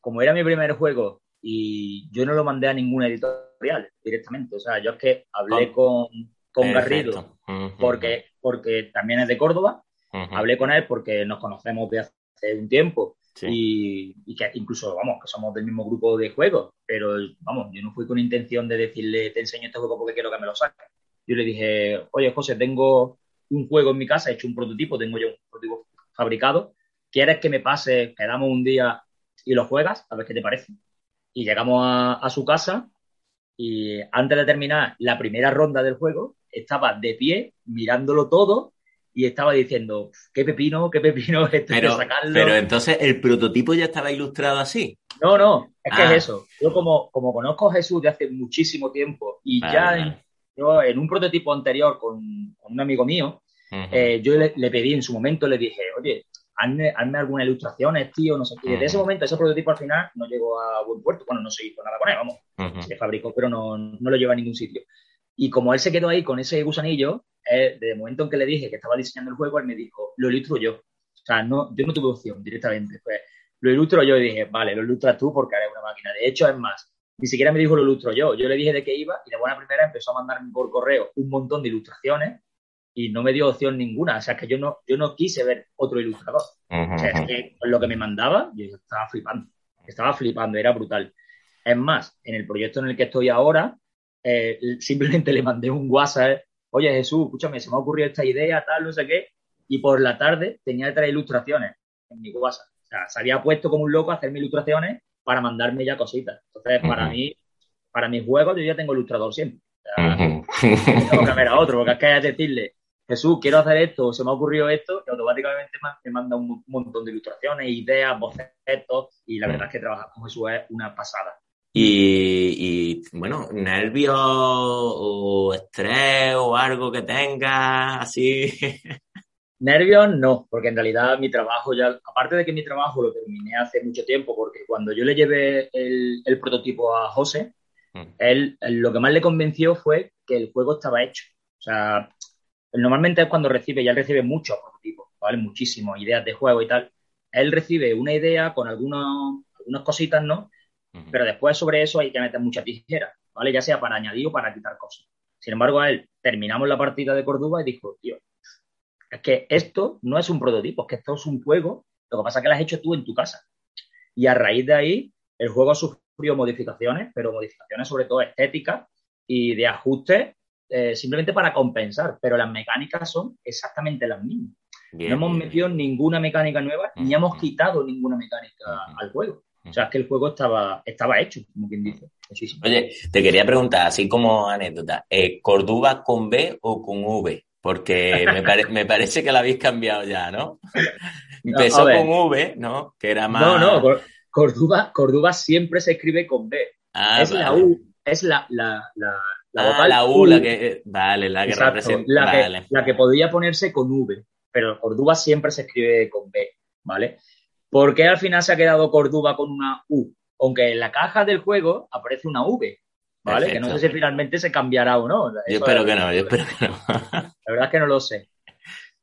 como era mi primer juego y yo no lo mandé a ninguna editorial directamente, o sea, yo es que hablé con, con Garrido porque, porque también es de Córdoba, hablé con él porque nos conocemos de hace un tiempo y, que incluso, vamos, que somos del mismo grupo de juegos, pero vamos, yo no fui con intención de decirle, te enseño este juego porque quiero que me lo saques. Yo le dije, oye, José, tengo un juego en mi casa, he hecho un prototipo, tengo yo un prototipo fabricado, ¿quieres que me pase, quedamos un día y lo juegas? A ver qué te parece. Y llegamos a, a su casa y antes de terminar la primera ronda del juego, estaba de pie, mirándolo todo y estaba diciendo, qué pepino, qué pepino esto pero, sacarlo. Pero entonces el prototipo ya estaba ilustrado así. No, no, es que es ah. eso. Yo como, como conozco a Jesús de hace muchísimo tiempo y ya En, yo en un prototipo anterior con, un amigo mío, eh, yo le, pedí en su momento, le dije, oye, hazme, algunas ilustraciones, tío, no sé qué. Desde ese momento, ese prototipo al final no llegó a buen puerto. Bueno, no se hizo nada con él, vamos. Se fabricó, pero no, no lo lleva a ningún sitio. Y como él se quedó ahí con ese gusanillo, desde el momento en que le dije que estaba diseñando el juego, él me dijo, lo ilustro yo. O sea, no, yo no tuve opción directamente. Pues lo ilustro yo y dije, vale, lo ilustras tú porque haré una máquina. De hecho, es más, ni siquiera me dijo lo ilustro yo. Yo le dije de qué iba y de buena primera empezó a mandarme por correo un montón de ilustraciones y no me dio opción ninguna. O sea, que yo no, yo no quise ver otro ilustrador. O sea, es que con lo que me mandaba, yo estaba flipando. Estaba flipando, era brutal. Es más, en el proyecto en el que estoy ahora, eh, simplemente le mandé un WhatsApp. Oye, Jesús, escúchame, se me ha ocurrido esta idea, tal, no sé qué. Y por la tarde tenía tres ilustraciones en mi WhatsApp. O sea, se había puesto como un loco a hacerme ilustraciones para mandarme ya cositas. Entonces, para mí, para mis juegos, yo ya tengo ilustrador siempre. tengo que ver a otro, porque es que hay que decirle, Jesús, quiero hacer esto, se me ha ocurrido esto, y automáticamente me manda un montón de ilustraciones, ideas, bocetos, y la verdad es que trabajar con Jesús es una pasada. Y, bueno, nervios o estrés o algo que tengas así. Nervios no, porque en realidad mi trabajo ya, aparte de que mi trabajo lo terminé hace mucho tiempo, porque cuando yo le llevé el, prototipo a José, mm. él, lo que más le convenció fue que el juego estaba hecho. O sea, normalmente es cuando recibe, ya él recibe muchos prototipos, ¿vale? Muchísimos, ideas de juego y tal. Él recibe una idea con algunos, algunas cositas, ¿no? Pero después sobre eso hay que meter mucha tijera, ¿vale? Ya sea para añadir o para quitar cosas. Sin embargo, a él terminamos la partida de Córdoba y dijo, tío, es que esto no es un prototipo, es que esto es un juego, lo que pasa es que lo has hecho tú en tu casa. Y a raíz de ahí, el juego sufrió modificaciones, pero modificaciones sobre todo estéticas y de ajustes eh, simplemente para compensar, pero las mecánicas son exactamente las mismas. no hemos metido ninguna mecánica nueva ni hemos quitado ninguna mecánica al juego. O sea, es que el juego estaba, estaba hecho, como quien dice. Oye, te quería preguntar, así como anécdota, ¿eh, ¿Córdoba con B o con V? Porque me, parece que la habéis cambiado ya, ¿no? Empezó con V, ¿no? Que era más... No, no, Córdoba, siempre se escribe con B. Ah, es la U, es la, la, la, ah, la U, la que... Vale, la que representa... La, que, la que podría ponerse con V, pero Córdoba siempre se escribe con B, ¿vale? ¿Por qué al final se ha quedado Córdoba con una U? Aunque en la caja del juego aparece una V, ¿vale? Que no sé si finalmente se cambiará o no. yo espero que no, yo espero que no. La verdad es que no lo sé.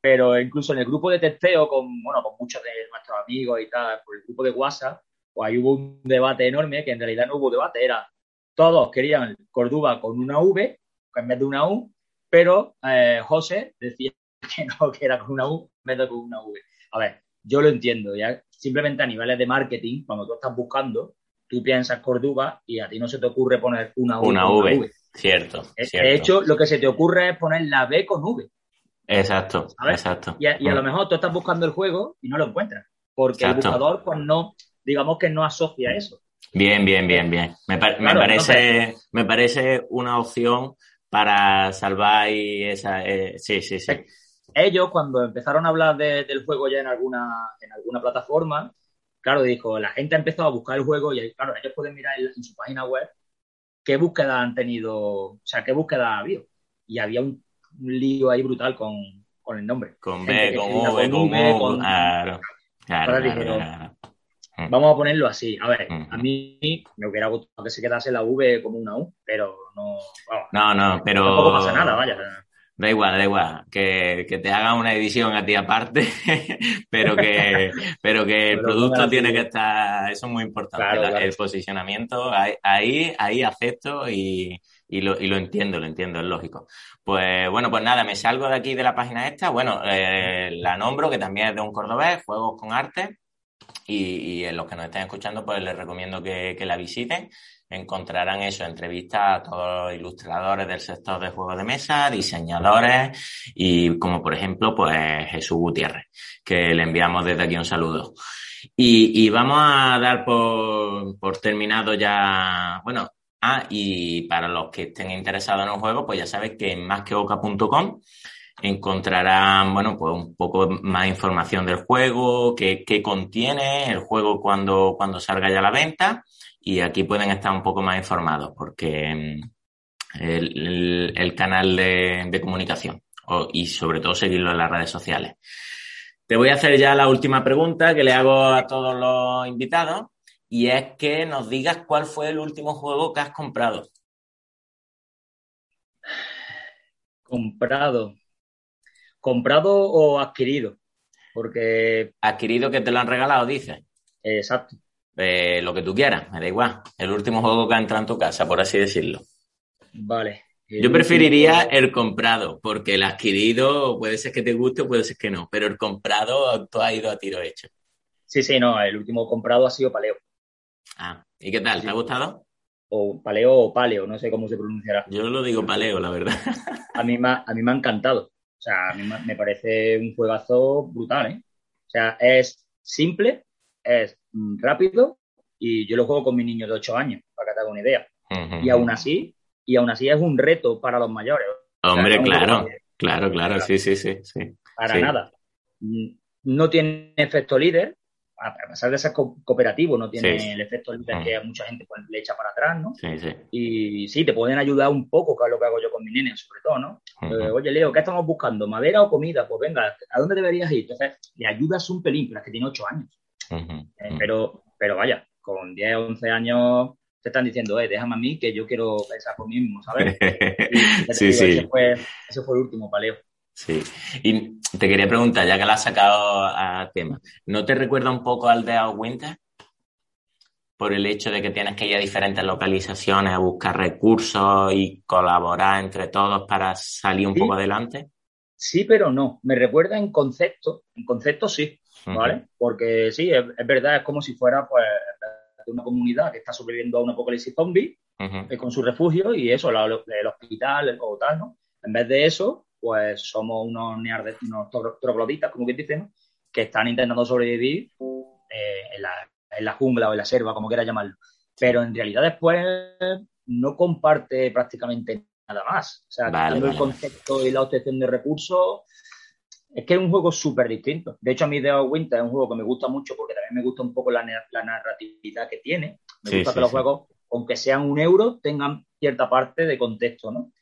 Pero incluso en el grupo de testeo, con, bueno, con muchos de nuestros amigos y tal, por el grupo de WhatsApp, pues ahí hubo un debate enorme, que en realidad no hubo debate, era todos querían Córdoba con una V en vez de una U, pero eh, José decía que no, que era con una U en vez de con una V. A ver, yo lo entiendo, ya simplemente a niveles de marketing, cuando tú estás buscando, tú piensas Córdoba y a ti no se te ocurre poner una, una, v, Cierto, De hecho, lo que se te ocurre es poner la B con V. Exacto, exacto. Y, a, lo mm. mejor tú estás buscando el juego y no lo encuentras, porque el buscador, pues no, digamos que no asocia eso. Bien, bien, bien, bien. Me, parece, me parece una opción para salvar y esa. Eh, sí, sí, sí ellos cuando empezaron a hablar del juego ya en alguna, en alguna plataforma, claro, dijo, la gente ha empezado a buscar el juego y claro, ellos pueden mirar en, su página web qué búsqueda han tenido, o sea, qué búsqueda ha habido. Y había un, lío ahí brutal con, el nombre. Con B, con V, con, V, con... Claro, claro, Vamos a ponerlo así. A ver, a mí me hubiera gustado que se quedase la V como una U, pero no. no, no, pero. Tampoco pasa nada, vaya. Da igual, da igual, que, que te hagan una edición a ti aparte, pero que, pero que el producto tiene que estar, eso es muy importante, el posicionamiento, ahí, ahí acepto y, y, lo, y lo entiendo, lo entiendo, es lógico. Pues bueno, pues nada, me salgo de aquí de la página esta, bueno, eh, la nombro, que también es de un cordobés, Juegos con Arte, y, y en los que nos estén escuchando, pues les recomiendo que, que la visiten encontrarán eso, entrevistas a todos los ilustradores del sector de juegos de mesa, diseñadores y como por ejemplo pues Jesús Gutiérrez, que le enviamos desde aquí un saludo. Y, vamos a dar por, por terminado ya, bueno, ah, y para los que estén interesados en un juego, pues ya sabes que en másqueoca.com encontrarán, bueno, pues un poco más información del juego, qué, qué contiene el juego cuando, cuando salga ya a la venta y aquí pueden estar un poco más informados porque mm, el, canal de, comunicación y sobre todo seguirlo en las redes sociales. Te voy a hacer ya la última pregunta que le hago a todos los invitados y es que nos digas cuál fue el último juego que has comprado. Comprado. ¿Comprado o adquirido? Porque. Adquirido que te lo han regalado, dices. Exacto. Eh, lo que tú quieras, me da igual. El último juego que ha entrado en tu casa, por así decirlo. Vale. Yo preferiría el comprado, porque el adquirido puede ser que te guste o puede ser que no, pero el comprado tú has ido a tiro hecho. Sí, sí, no, el último comprado ha sido Paleo. Ah, ¿y qué tal? ¿Te ha gustado? O Paleo o Paleo, no sé cómo se pronunciará. Yo lo digo Paleo, la verdad. A mí me, a mí me ha encantado. O sea, a mí me parece un juegazo brutal, ¿eh? O sea, es simple, es rápido y yo lo juego con mi niño de 8 años, para que te haga una idea. Y aún así, y aún así es un reto para los mayores. Hombre, claro, claro, claro, sí, sí, sí, sí. Para nada. No tiene efecto líder, a pesar de ser cooperativo, no tiene el efecto líder que mucha gente pues, le echa para atrás, ¿no? Sí, sí. Y sí, te pueden ayudar un poco, que es lo que hago yo con mi nene, sobre todo, ¿no? Eh, Oye, Leo, ¿qué estamos buscando? ¿Madera o comida? Pues venga, ¿a dónde deberías ir? Entonces, le ayudas un pelín, pero es que tiene 8 años. Eh, pero, pero vaya, con 10, 11 años te están diciendo, eh, déjame a mí que yo quiero pensar por mí mismo, ¿sabes? sí, sí. Ese fue, ese fue el último paleo. Sí. Y te quería preguntar, ya que la has sacado a tema, ¿no te recuerda un poco al de Winter? Por el hecho de que tienes que ir a diferentes localizaciones a buscar recursos y colaborar entre todos para salir un poco adelante. Sí, pero no. Me recuerda en concepto. En concepto sí, ¿vale? Porque sí, es, verdad, es como si fuera pues una comunidad que está sobreviviendo a un apocalipsis zombie eh, con su refugio y eso, el hospital o tal, ¿no? En vez de eso, pues somos unos, unos trogloditas, como que dicen, que están intentando sobrevivir eh, en, la, jungla o en la selva, como quiera llamarlo. Pero en realidad después no comparte prácticamente nada más. O sea, el concepto y la obtención de recursos, es que es un juego súper distinto. De hecho, a mí The Winter es un juego que me gusta mucho porque también me gusta un poco la, narratividad que tiene. Me gusta que los juegos, aunque sean un euro, tengan cierta parte de contexto, ¿no?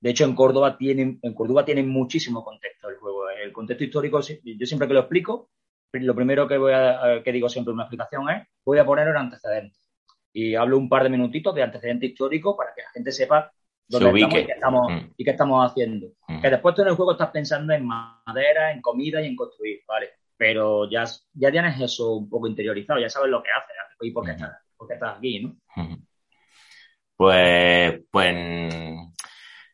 De hecho, en Córdoba tienen, en Córdoba tienen muchísimo contexto el juego. El contexto histórico, yo siempre que lo explico, lo primero que voy a, que digo siempre en una explicación es, voy a poner el antecedente. Y hablo un par de minutitos de antecedente histórico para que la gente sepa dónde estamos y qué estamos, mm. y qué estamos haciendo. Mm. Que después tú en el juego estás pensando en madera, en comida y en construir, ¿vale? Pero ya, ya tienes eso un poco interiorizado, ya sabes lo que haces y por qué, estás, por qué estás aquí, ¿no? Pues, pues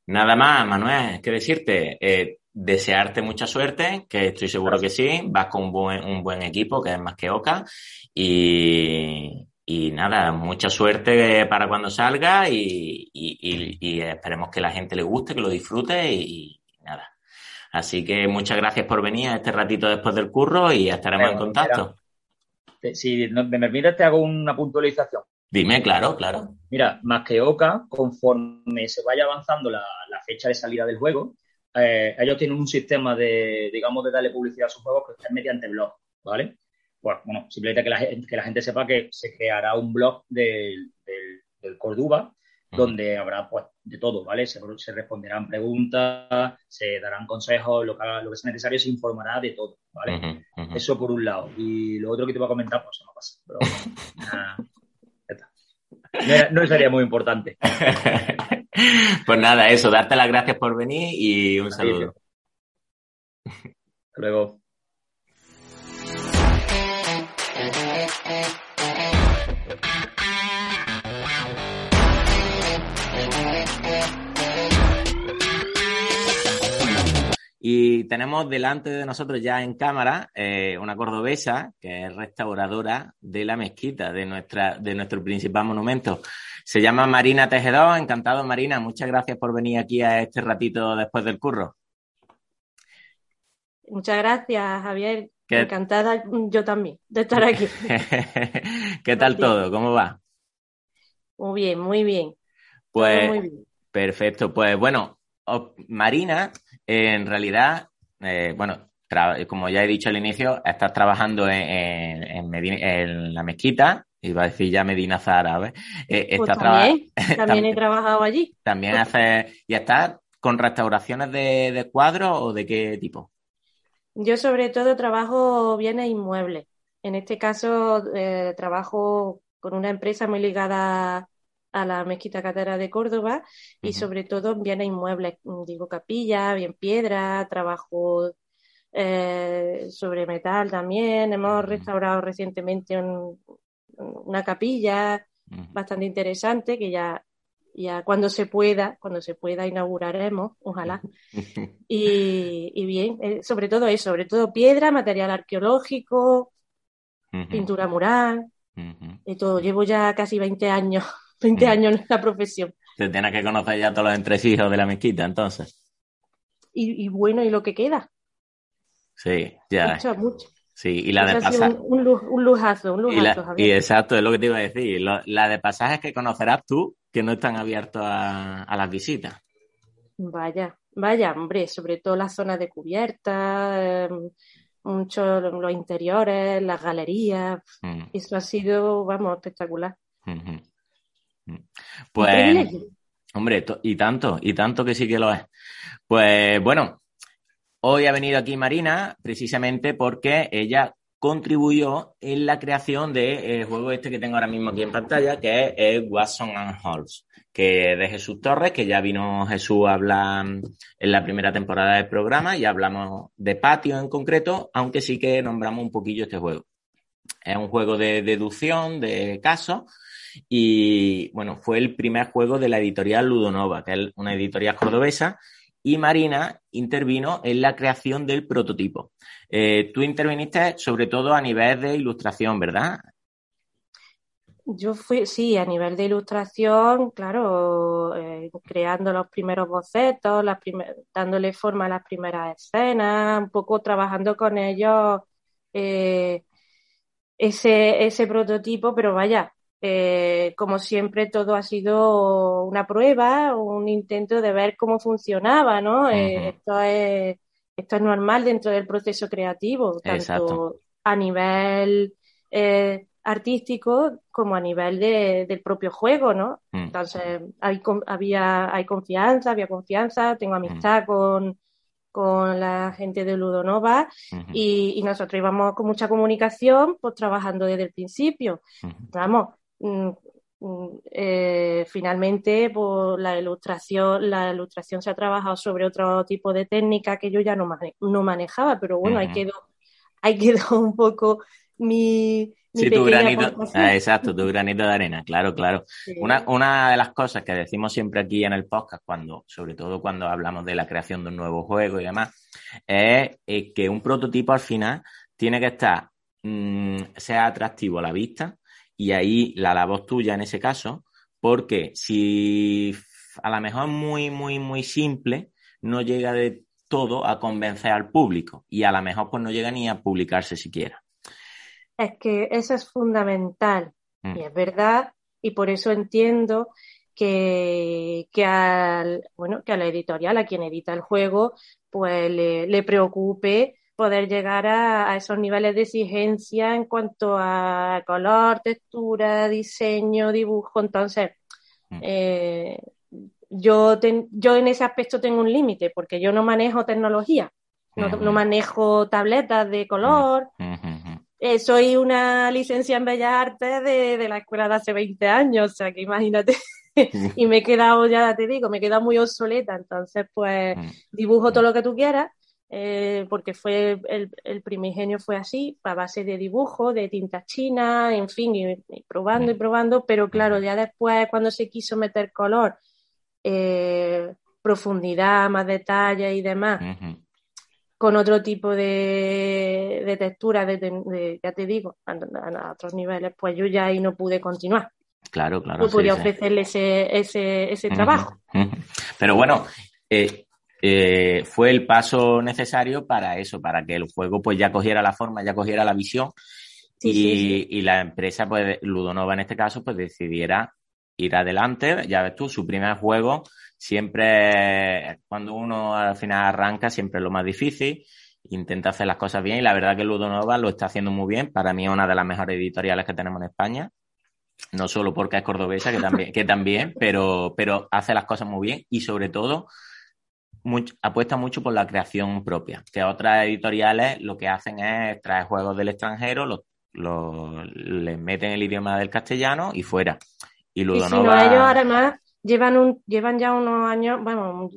Nada más, Manuel, que decirte, eh, desearte mucha suerte, que estoy seguro que sí, vas con un buen, un buen equipo, que es más que Oca, y, y nada, mucha suerte para cuando salga y, y, esperemos que la gente le guste, que lo disfrute y, nada. Así que muchas gracias por venir a este ratito después del curro y estaremos en contacto. si me permites, te hago una puntualización. Dime, claro, claro. Mira, más que Oca, conforme se vaya avanzando la, fecha de salida del juego, eh, ellos tienen un sistema de, digamos, de darle publicidad a sus juegos que es mediante blog, ¿vale? Pues, bueno, simplemente que la, que la gente sepa que se creará un blog del, del, Corduba donde habrá pues de todo, ¿vale? Se, responderán preguntas, se darán consejos, lo que, lo que sea necesario se informará de todo, ¿vale? Eso por un lado. Y lo otro que te voy a comentar, pues no pasa. Pero, no, sería muy importante. pues nada, eso, darte las gracias por venir y un saludo. Hasta luego. Y tenemos delante de nosotros ya en cámara eh, una cordobesa que es restauradora de la mezquita, de, nuestra, de nuestro principal monumento. Se llama Marina Tejedor. Encantado, Marina. Muchas gracias por venir aquí a este ratito después del curro. Muchas gracias, Javier. Encantada yo también de estar aquí. ¿Qué tal todo? ¿Cómo va? Muy bien, muy bien. Pues, muy bien. perfecto. Pues bueno, Marina en realidad, eh, bueno, como ya he dicho al inicio, estás trabajando en, en, la mezquita, iba a decir ya Medina Zahara, eh, pues también, también, he trabajado allí. También haces, ¿y estás con restauraciones de, de cuadros o de qué tipo? Yo sobre todo trabajo bienes inmuebles. En este caso eh, trabajo con una empresa muy ligada a la Mezquita Catedral de Córdoba y sobre todo en bienes inmuebles, digo capilla, bien piedra, trabajo eh, sobre metal también. Hemos restaurado recientemente una capilla bastante interesante que ya, ya cuando se pueda, cuando se pueda inauguraremos, ojalá. Y, bien, eh, sobre todo eso, sobre todo piedra, material arqueológico, pintura mural, y todo. Llevo ya casi 20 años 20 años en la profesión. Te tienes que conocer ya todos los entresijos de la mezquita, entonces. Y, bueno, ¿y lo que queda? Sí, ya. Mucho, mucho. Sí, y la de pasajes. Un, lujazo, un lujazo, y, exacto, es lo que te iba a decir. la de pasajes que conocerás tú, que no están abiertos a, las visitas. Vaya, vaya, hombre, sobre todo las zonas de cubierta, mucho los interiores, las galerías. Mm. Eso ha sido, vamos, espectacular. Pues, hombre, y tanto, y tanto que sí que lo es. Pues bueno, hoy ha venido aquí Marina precisamente porque ella contribuyó en la creación del juego este que tengo ahora mismo aquí en pantalla, que es Watson and Halls, que es de Jesús Torres, que ya vino Jesús a hablar en la primera temporada del programa y hablamos de patio en concreto, aunque sí que nombramos un poquillo este juego. Es un juego de deducción de casos y bueno, fue el primer juego de la editorial Ludonova, que es una editorial cordobesa, y Marina intervino en la creación del prototipo. Eh, tú interviniste sobre todo a nivel de ilustración, ¿verdad? Yo fui, sí, a nivel de ilustración, claro, eh, creando los primeros bocetos, las dándole forma a las primeras escenas, un poco trabajando con ellos eh, ese, ese prototipo, pero vaya, eh, como siempre, todo ha sido una prueba, un intento de ver cómo funcionaba, ¿no? Eh, esto, es, esto es normal dentro del proceso creativo, tanto a nivel eh, artístico como a nivel del propio juego, ¿no? Mm. Entonces, hay, había, hay confianza, había confianza, tengo amistad con, con la gente de Ludonova y, nosotros íbamos con mucha comunicación, pues trabajando desde el principio. Vamos, Mm, mm, eh, finalmente pues, la ilustración la ilustración se ha trabajado sobre otro tipo de técnica que yo ya no, no manejaba pero bueno ahí quedó ahí quedó un poco mi, sí, tu granito, ah, exacto, tu granito de arena, claro, claro. Una, una de las cosas que decimos siempre aquí en el podcast, cuando, sobre todo cuando hablamos de la creación de un nuevo juego y demás, es, que un prototipo al final tiene que estar, mm, sea atractivo a la vista, y ahí la labor tuya en ese caso, porque si a lo mejor muy, muy, muy simple, no llega de todo a convencer al público y a lo mejor pues no llega ni a publicarse siquiera. Es que eso es fundamental mm. y es verdad y por eso entiendo que, que, al, bueno, que a la editorial, a quien edita el juego, pues le, le preocupe poder llegar a, esos niveles de exigencia en cuanto a color, textura, diseño, dibujo. Entonces, mm. eh, yo, yo en ese aspecto tengo un límite porque yo no manejo tecnología, no, no manejo tabletas de color. Eh, soy una licencia en Bellas Artes de, de, la escuela de hace 20 años, o sea que imagínate. y me he quedado, ya te digo, me he quedado muy obsoleta, entonces pues mm. dibujo todo lo que tú quieras, eh, porque fue el, el, primigenio fue así, a base de dibujo, de tinta china, en fin, y, probando y probando, pero claro, ya después cuando se quiso meter color, eh, profundidad, más detalle y demás, con otro tipo de, de textura, de, ya te digo, a, otros niveles, pues yo ya ahí no pude continuar. Claro, claro. No podía ofrecerle ese, ese, ese trabajo. Pero bueno, eh, eh, fue el paso necesario para eso, para que el juego pues ya cogiera la forma, ya cogiera la visión y, la empresa, pues Ludonova en este caso, pues decidiera ir adelante. Ya ves tú, su primer juego siempre, cuando uno al final arranca, siempre es lo más difícil. Intenta hacer las cosas bien y la verdad que Ludonova lo está haciendo muy bien. Para mí es una de las mejores editoriales que tenemos en España. No solo porque es cordobesa, que también, que también pero, pero hace las cosas muy bien y sobre todo apuesta mucho por la creación propia, que otras editoriales lo que hacen es traer juegos del extranjero, los, les meten el idioma del castellano y fuera. Y luego no, ellos además llevan un, llevan ya unos años, bueno,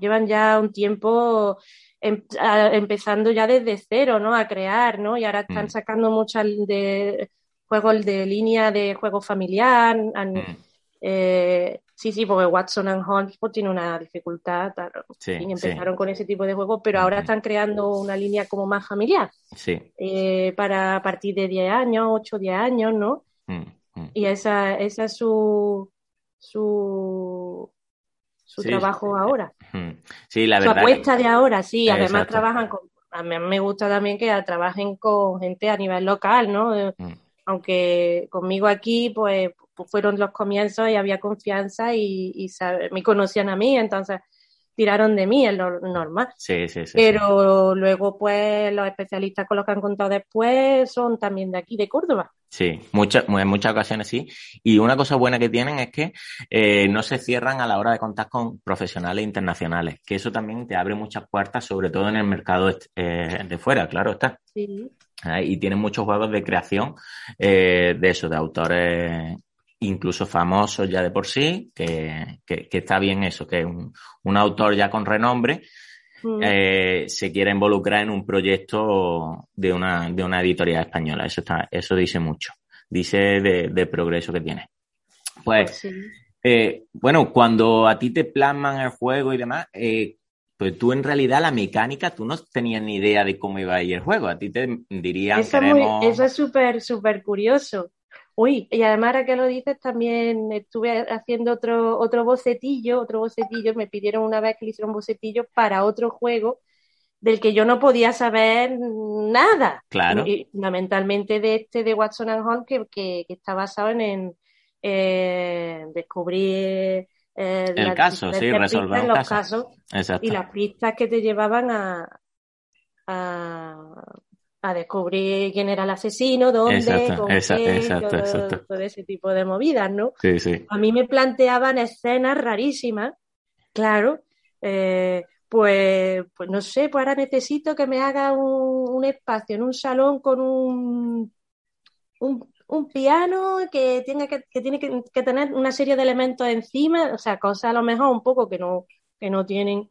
llevan ya un tiempo em, empezando ya desde cero, ¿no? A crear, ¿no? Y ahora están mm. sacando muchas de juegos de línea de juego familiar. Mm. Eh, sí, sí, porque Watson and Holmes pues, tiene una dificultad. y empezaron con ese tipo de juegos, pero ahora están creando una línea como más familiar. Sí. Eh, para a partir de 10 años, 8, 10 años, ¿no? Mm, y esa, esa es su, su, su trabajo ahora. Sí, la verdad. Su apuesta de ahora, sí. Además trabajan con... A mí me gusta también que trabajen con gente a nivel local, ¿no? Mm. Aunque conmigo aquí, pues, fueron los comienzos y había confianza y, y me conocían a mí, entonces tiraron de mí, es lo normal. Sí, sí, sí. Pero luego, pues, los especialistas con los que han contado después son también de aquí, de Córdoba. Sí, muchas, en muchas ocasiones sí. Y una cosa buena que tienen es que eh, no se cierran a la hora de contar con profesionales internacionales, que eso también te abre muchas puertas, sobre todo en el mercado eh, de fuera, claro está. Sí. Y tienen muchos juegos de creación eh, de eso, de autores incluso famosos ya de por sí, que, que, está bien eso, que un, un autor ya con renombre mm. eh, se quiera involucrar en un proyecto de una, de una editorial española. Eso está, eso dice mucho. Dice de, progreso que tiene. Pues, pues eh, bueno, cuando a ti te plasman el juego y demás, eh, pues tú en realidad la mecánica, tú no tenías ni idea de cómo iba a ir el juego. A ti te dirían, eso, eso es súper, súper curioso. Uy, y además ahora que lo dices, también estuve haciendo otro, otro bocetillo, otro bocetillo, me pidieron una vez que le hiciera un bocetillo para otro juego del que yo no podía saber nada. Claro. Y, fundamentalmente de este de Watson and Hall, que, que, está basado en, descubrir eh, el caso, sí, resolver los casos y las pistas que te llevaban a, a descubrir quién era el asesino, dónde, con todo, ese tipo de movidas, ¿no? Sí, sí. A mí me planteaban escenas rarísimas, claro, eh, pues, pues no sé, pues ahora necesito que me haga un, espacio en un salón con un, un, piano que, tenga que, tiene que, que, tener una serie de elementos encima, o sea, cosas a lo mejor un poco que no, que no tienen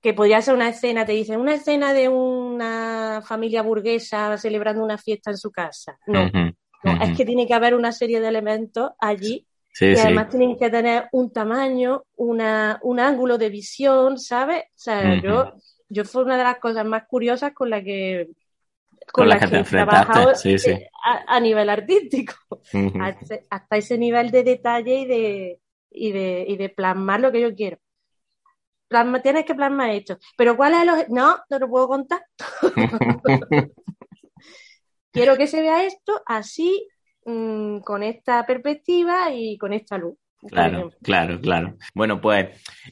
que podría ser una escena, te dicen, una escena de una familia burguesa celebrando una fiesta en su casa. No, es que tiene que haber una serie de elementos allí y además tienen que tener un tamaño, una, un ángulo de visión, ¿sabes? O sea, yo, yo fue una de las cosas más curiosas con la que con, la que, trabajado eh, A, nivel artístico, hasta, ese nivel de detalle y de, y de, y de plasmar lo que yo quiero tienes que plasmar esto. Pero ¿cuál es el No, no lo puedo contar. Quiero que se vea esto así, mm, con esta perspectiva y con esta luz. Claro, claro, claro. Bueno, pues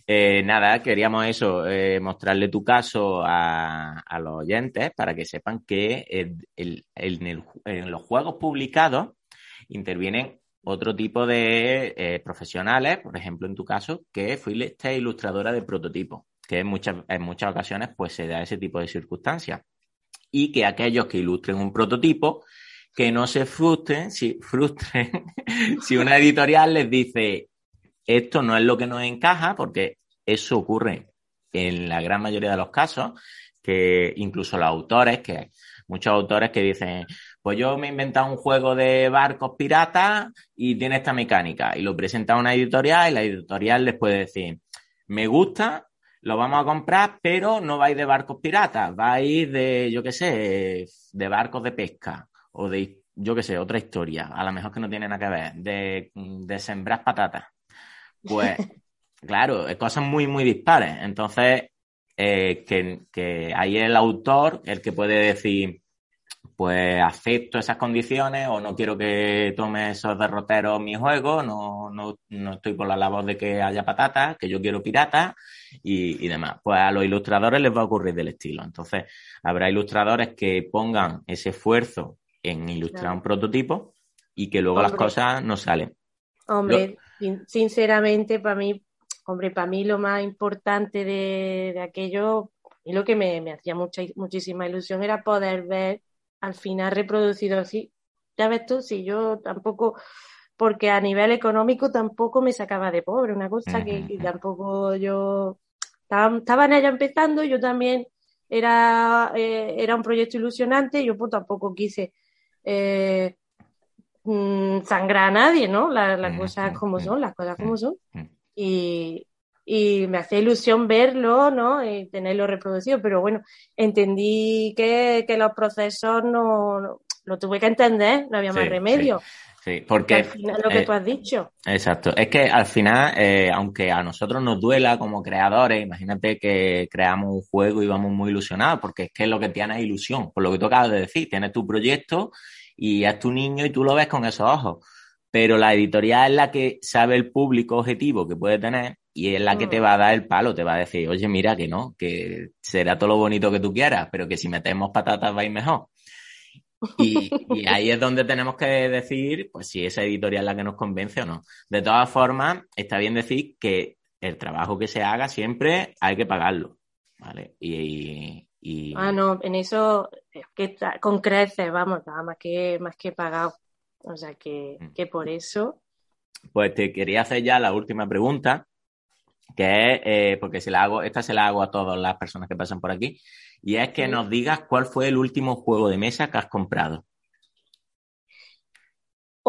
eh, nada, queríamos eso, eh, mostrarle tu caso a, los oyentes para que sepan que en los juegos publicados intervienen otro tipo de eh, profesionales, por ejemplo, en tu caso, que fuiste ilustradora de prototipo, que en muchas, en muchas ocasiones pues se da ese tipo de circunstancias. Y que aquellos que ilustren un prototipo, que no se frustren, si, frustren si una editorial les dice esto no es lo que nos encaja, porque eso ocurre en la gran mayoría de los casos, que incluso los autores, que muchos autores que dicen, pues yo me he inventado un juego de barcos piratas y tiene esta mecánica. Y lo presenta a una editorial y la editorial les puede decir, me gusta, lo vamos a comprar, pero no vais de barcos piratas, vais de, yo qué sé, de barcos de pesca o de, yo qué sé, otra historia, a lo mejor que no tiene nada que ver, de, de sembrar patatas. Pues, claro, cosas muy, muy dispares. Entonces, eh, que, que ahí el autor el que puede decir, pues acepto esas condiciones o no quiero que tome esos derroteros mi juego, no, no, no estoy por la labor de que haya patatas, que yo quiero piratas y, y, demás. Pues a los ilustradores les va a ocurrir del estilo. Entonces, habrá ilustradores que pongan ese esfuerzo en ilustrar un prototipo y que luego las cosas no salen. Hombre, sinceramente, para mí hombre, para mí lo más importante de, aquello y lo que me, hacía mucha, muchísima ilusión era poder ver al final reproducido así. Ya ves tú, si yo tampoco, porque a nivel económico tampoco me sacaba de pobre, una cosa que, tampoco yo estaba, estaba en ella empezando, yo también era, eh, era un proyecto ilusionante, yo pues tampoco quise eh, mm, sangrar a nadie, ¿no? las cosas como son, las cosas como son. Y, me hacía ilusión verlo, ¿no? Y tenerlo reproducido, pero bueno, entendí que, los procesos no, lo tuve que entender, no había más remedio. Sí, porque... al final lo que eh, tú has dicho. Exacto. Es que al final, eh, aunque a nosotros nos duela como creadores, imagínate que creamos un juego y vamos muy ilusionados, porque es que es lo que tiene ilusión, por lo que tú acabas de decir, tienes tu proyecto y es tu niño y tú lo ves con esos ojos. Pero la editorial es la que sabe el público objetivo que puede tener y es la que te mm. va a dar el palo, te va a decir, oye, mira que no, que será todo lo bonito que tú quieras, pero que si metemos patatas va a ir mejor. Y, ahí es donde tenemos que decir, pues si esa editorial es la que nos convence o no. De todas formas, está bien decir que el trabajo que se haga siempre hay que pagarlo, ¿vale? Y, Ah, no, en eso que con creces, vamos, nada más que, más que pagado. O sea que, mm. que por eso. Pues te quería hacer ya la última pregunta, que es, eh, porque se la hago, esta se la hago a todas las personas que pasan por aquí, y es que nos digas cuál fue el último juego de mesa que has comprado.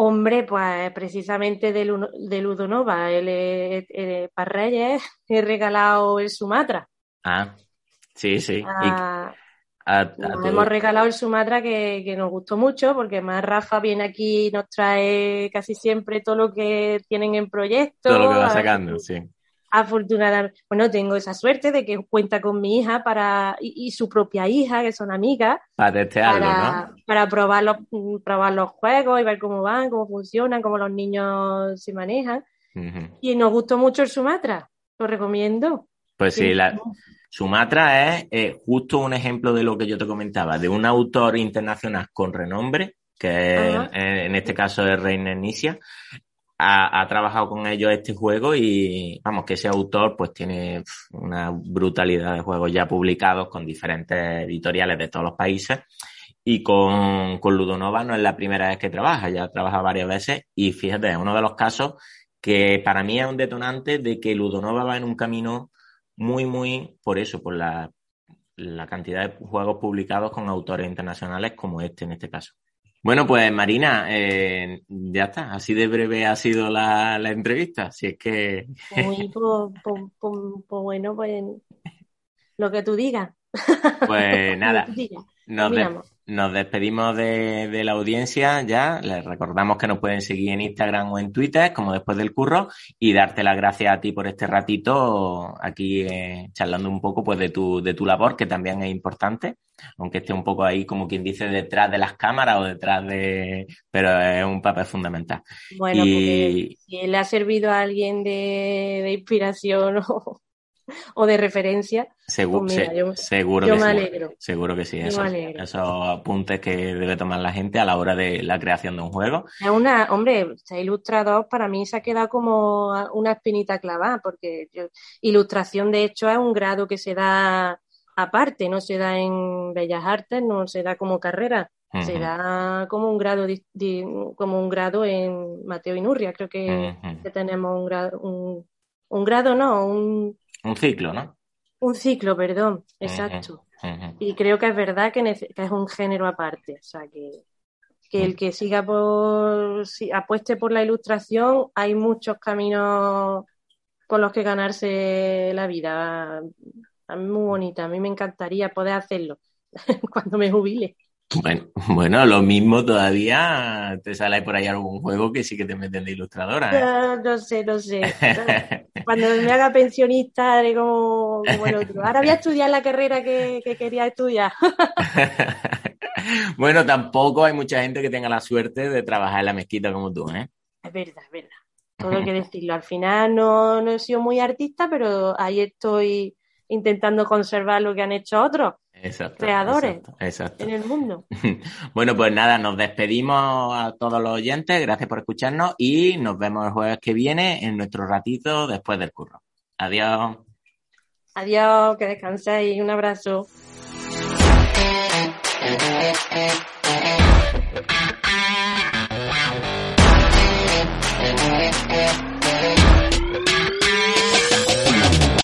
Hombre, pues precisamente de, Ludonova, el, para Reyes he regalado el Sumatra. Ah, sí, sí. Hemos regalado el Sumatra que, que, nos gustó mucho porque más Rafa viene aquí y nos trae casi siempre todo lo que tienen en proyecto. Todo lo que va sacando, sí afortunadamente, bueno, tengo esa suerte de que cuenta con mi hija para y, su propia hija, que son amigas, para para, Para probar los, probar los juegos y ver cómo van, cómo funcionan, cómo los niños se manejan. Y nos gustó mucho el Sumatra, lo recomiendo. Pues sí, la, Sumatra es eh, justo un ejemplo de lo que yo te comentaba, de un autor internacional con renombre, que en este caso es Reiner Nisia, ha, trabajado con ellos este juego y vamos, que ese autor pues tiene una brutalidad de juegos ya publicados con diferentes editoriales de todos los países. Y con, con Ludonova no es la primera vez que trabaja, ya ha trabajado varias veces. Y fíjate, es uno de los casos que para mí es un detonante de que Ludonova va en un camino muy, muy, por eso, por la, la cantidad de juegos publicados con autores internacionales como este en este caso. Bueno, pues Marina, eh, ya está. Así de breve ha sido la, entrevista. Si es que. Muy, pues, bueno, pues lo que tú digas. Pues nada. Nos, nos despedimos de, la audiencia ya. Les recordamos que nos pueden seguir en Instagram o en Twitter, como después del curro, y darte las gracias a ti por este ratito aquí eh, charlando un poco pues de tu, de tu labor, que también es importante, aunque esté un poco ahí, como quien dice, detrás de las cámaras o detrás de. Pero es un papel fundamental. Bueno, y... si le ha servido a alguien de, de inspiración o o de referencia. Seguro, pues seguro que sí. Seguro que sí. esos apuntes que debe tomar la gente a la hora de la creación de un juego. Es una, hombre, ilustrador para mí se ha quedado como una espinita clavada, porque ilustración de hecho es un grado que se da aparte, no se da en Bellas Artes, no se da como carrera. Se da como un grado como un grado en Mateo Inurria, creo que, tenemos un grado, un grado no, un un ciclo, ¿no? Un ciclo, perdón, exacto. Y creo que es verdad que, es un género aparte, o sea, que, el que siga por, si apueste por la ilustración, hay muchos caminos por los que ganarse la vida. Es muy bonita, a mí me encantaría poder hacerlo cuando me jubile. Bueno, bueno, lo mismo todavía te sale por ahí algún juego que sí que te meten de ilustradora. ¿eh? No, sé, no sé. Cuando me haga pensionista haré como, el otro. Ahora voy a estudiar la carrera que, quería estudiar. bueno, tampoco hay mucha gente que tenga la suerte de trabajar en la mezquita como tú, ¿eh? Es verdad, es verdad. Todo hay que decirlo. Al final no, no he sido muy artista, pero ahí estoy intentando conservar lo que han hecho otros creadores en el mundo. bueno, pues nada, nos despedimos a todos los oyentes, gracias por escucharnos y nos vemos el jueves que viene en nuestro ratito después del curro. Adiós. Adiós, que descanséis. Un abrazo.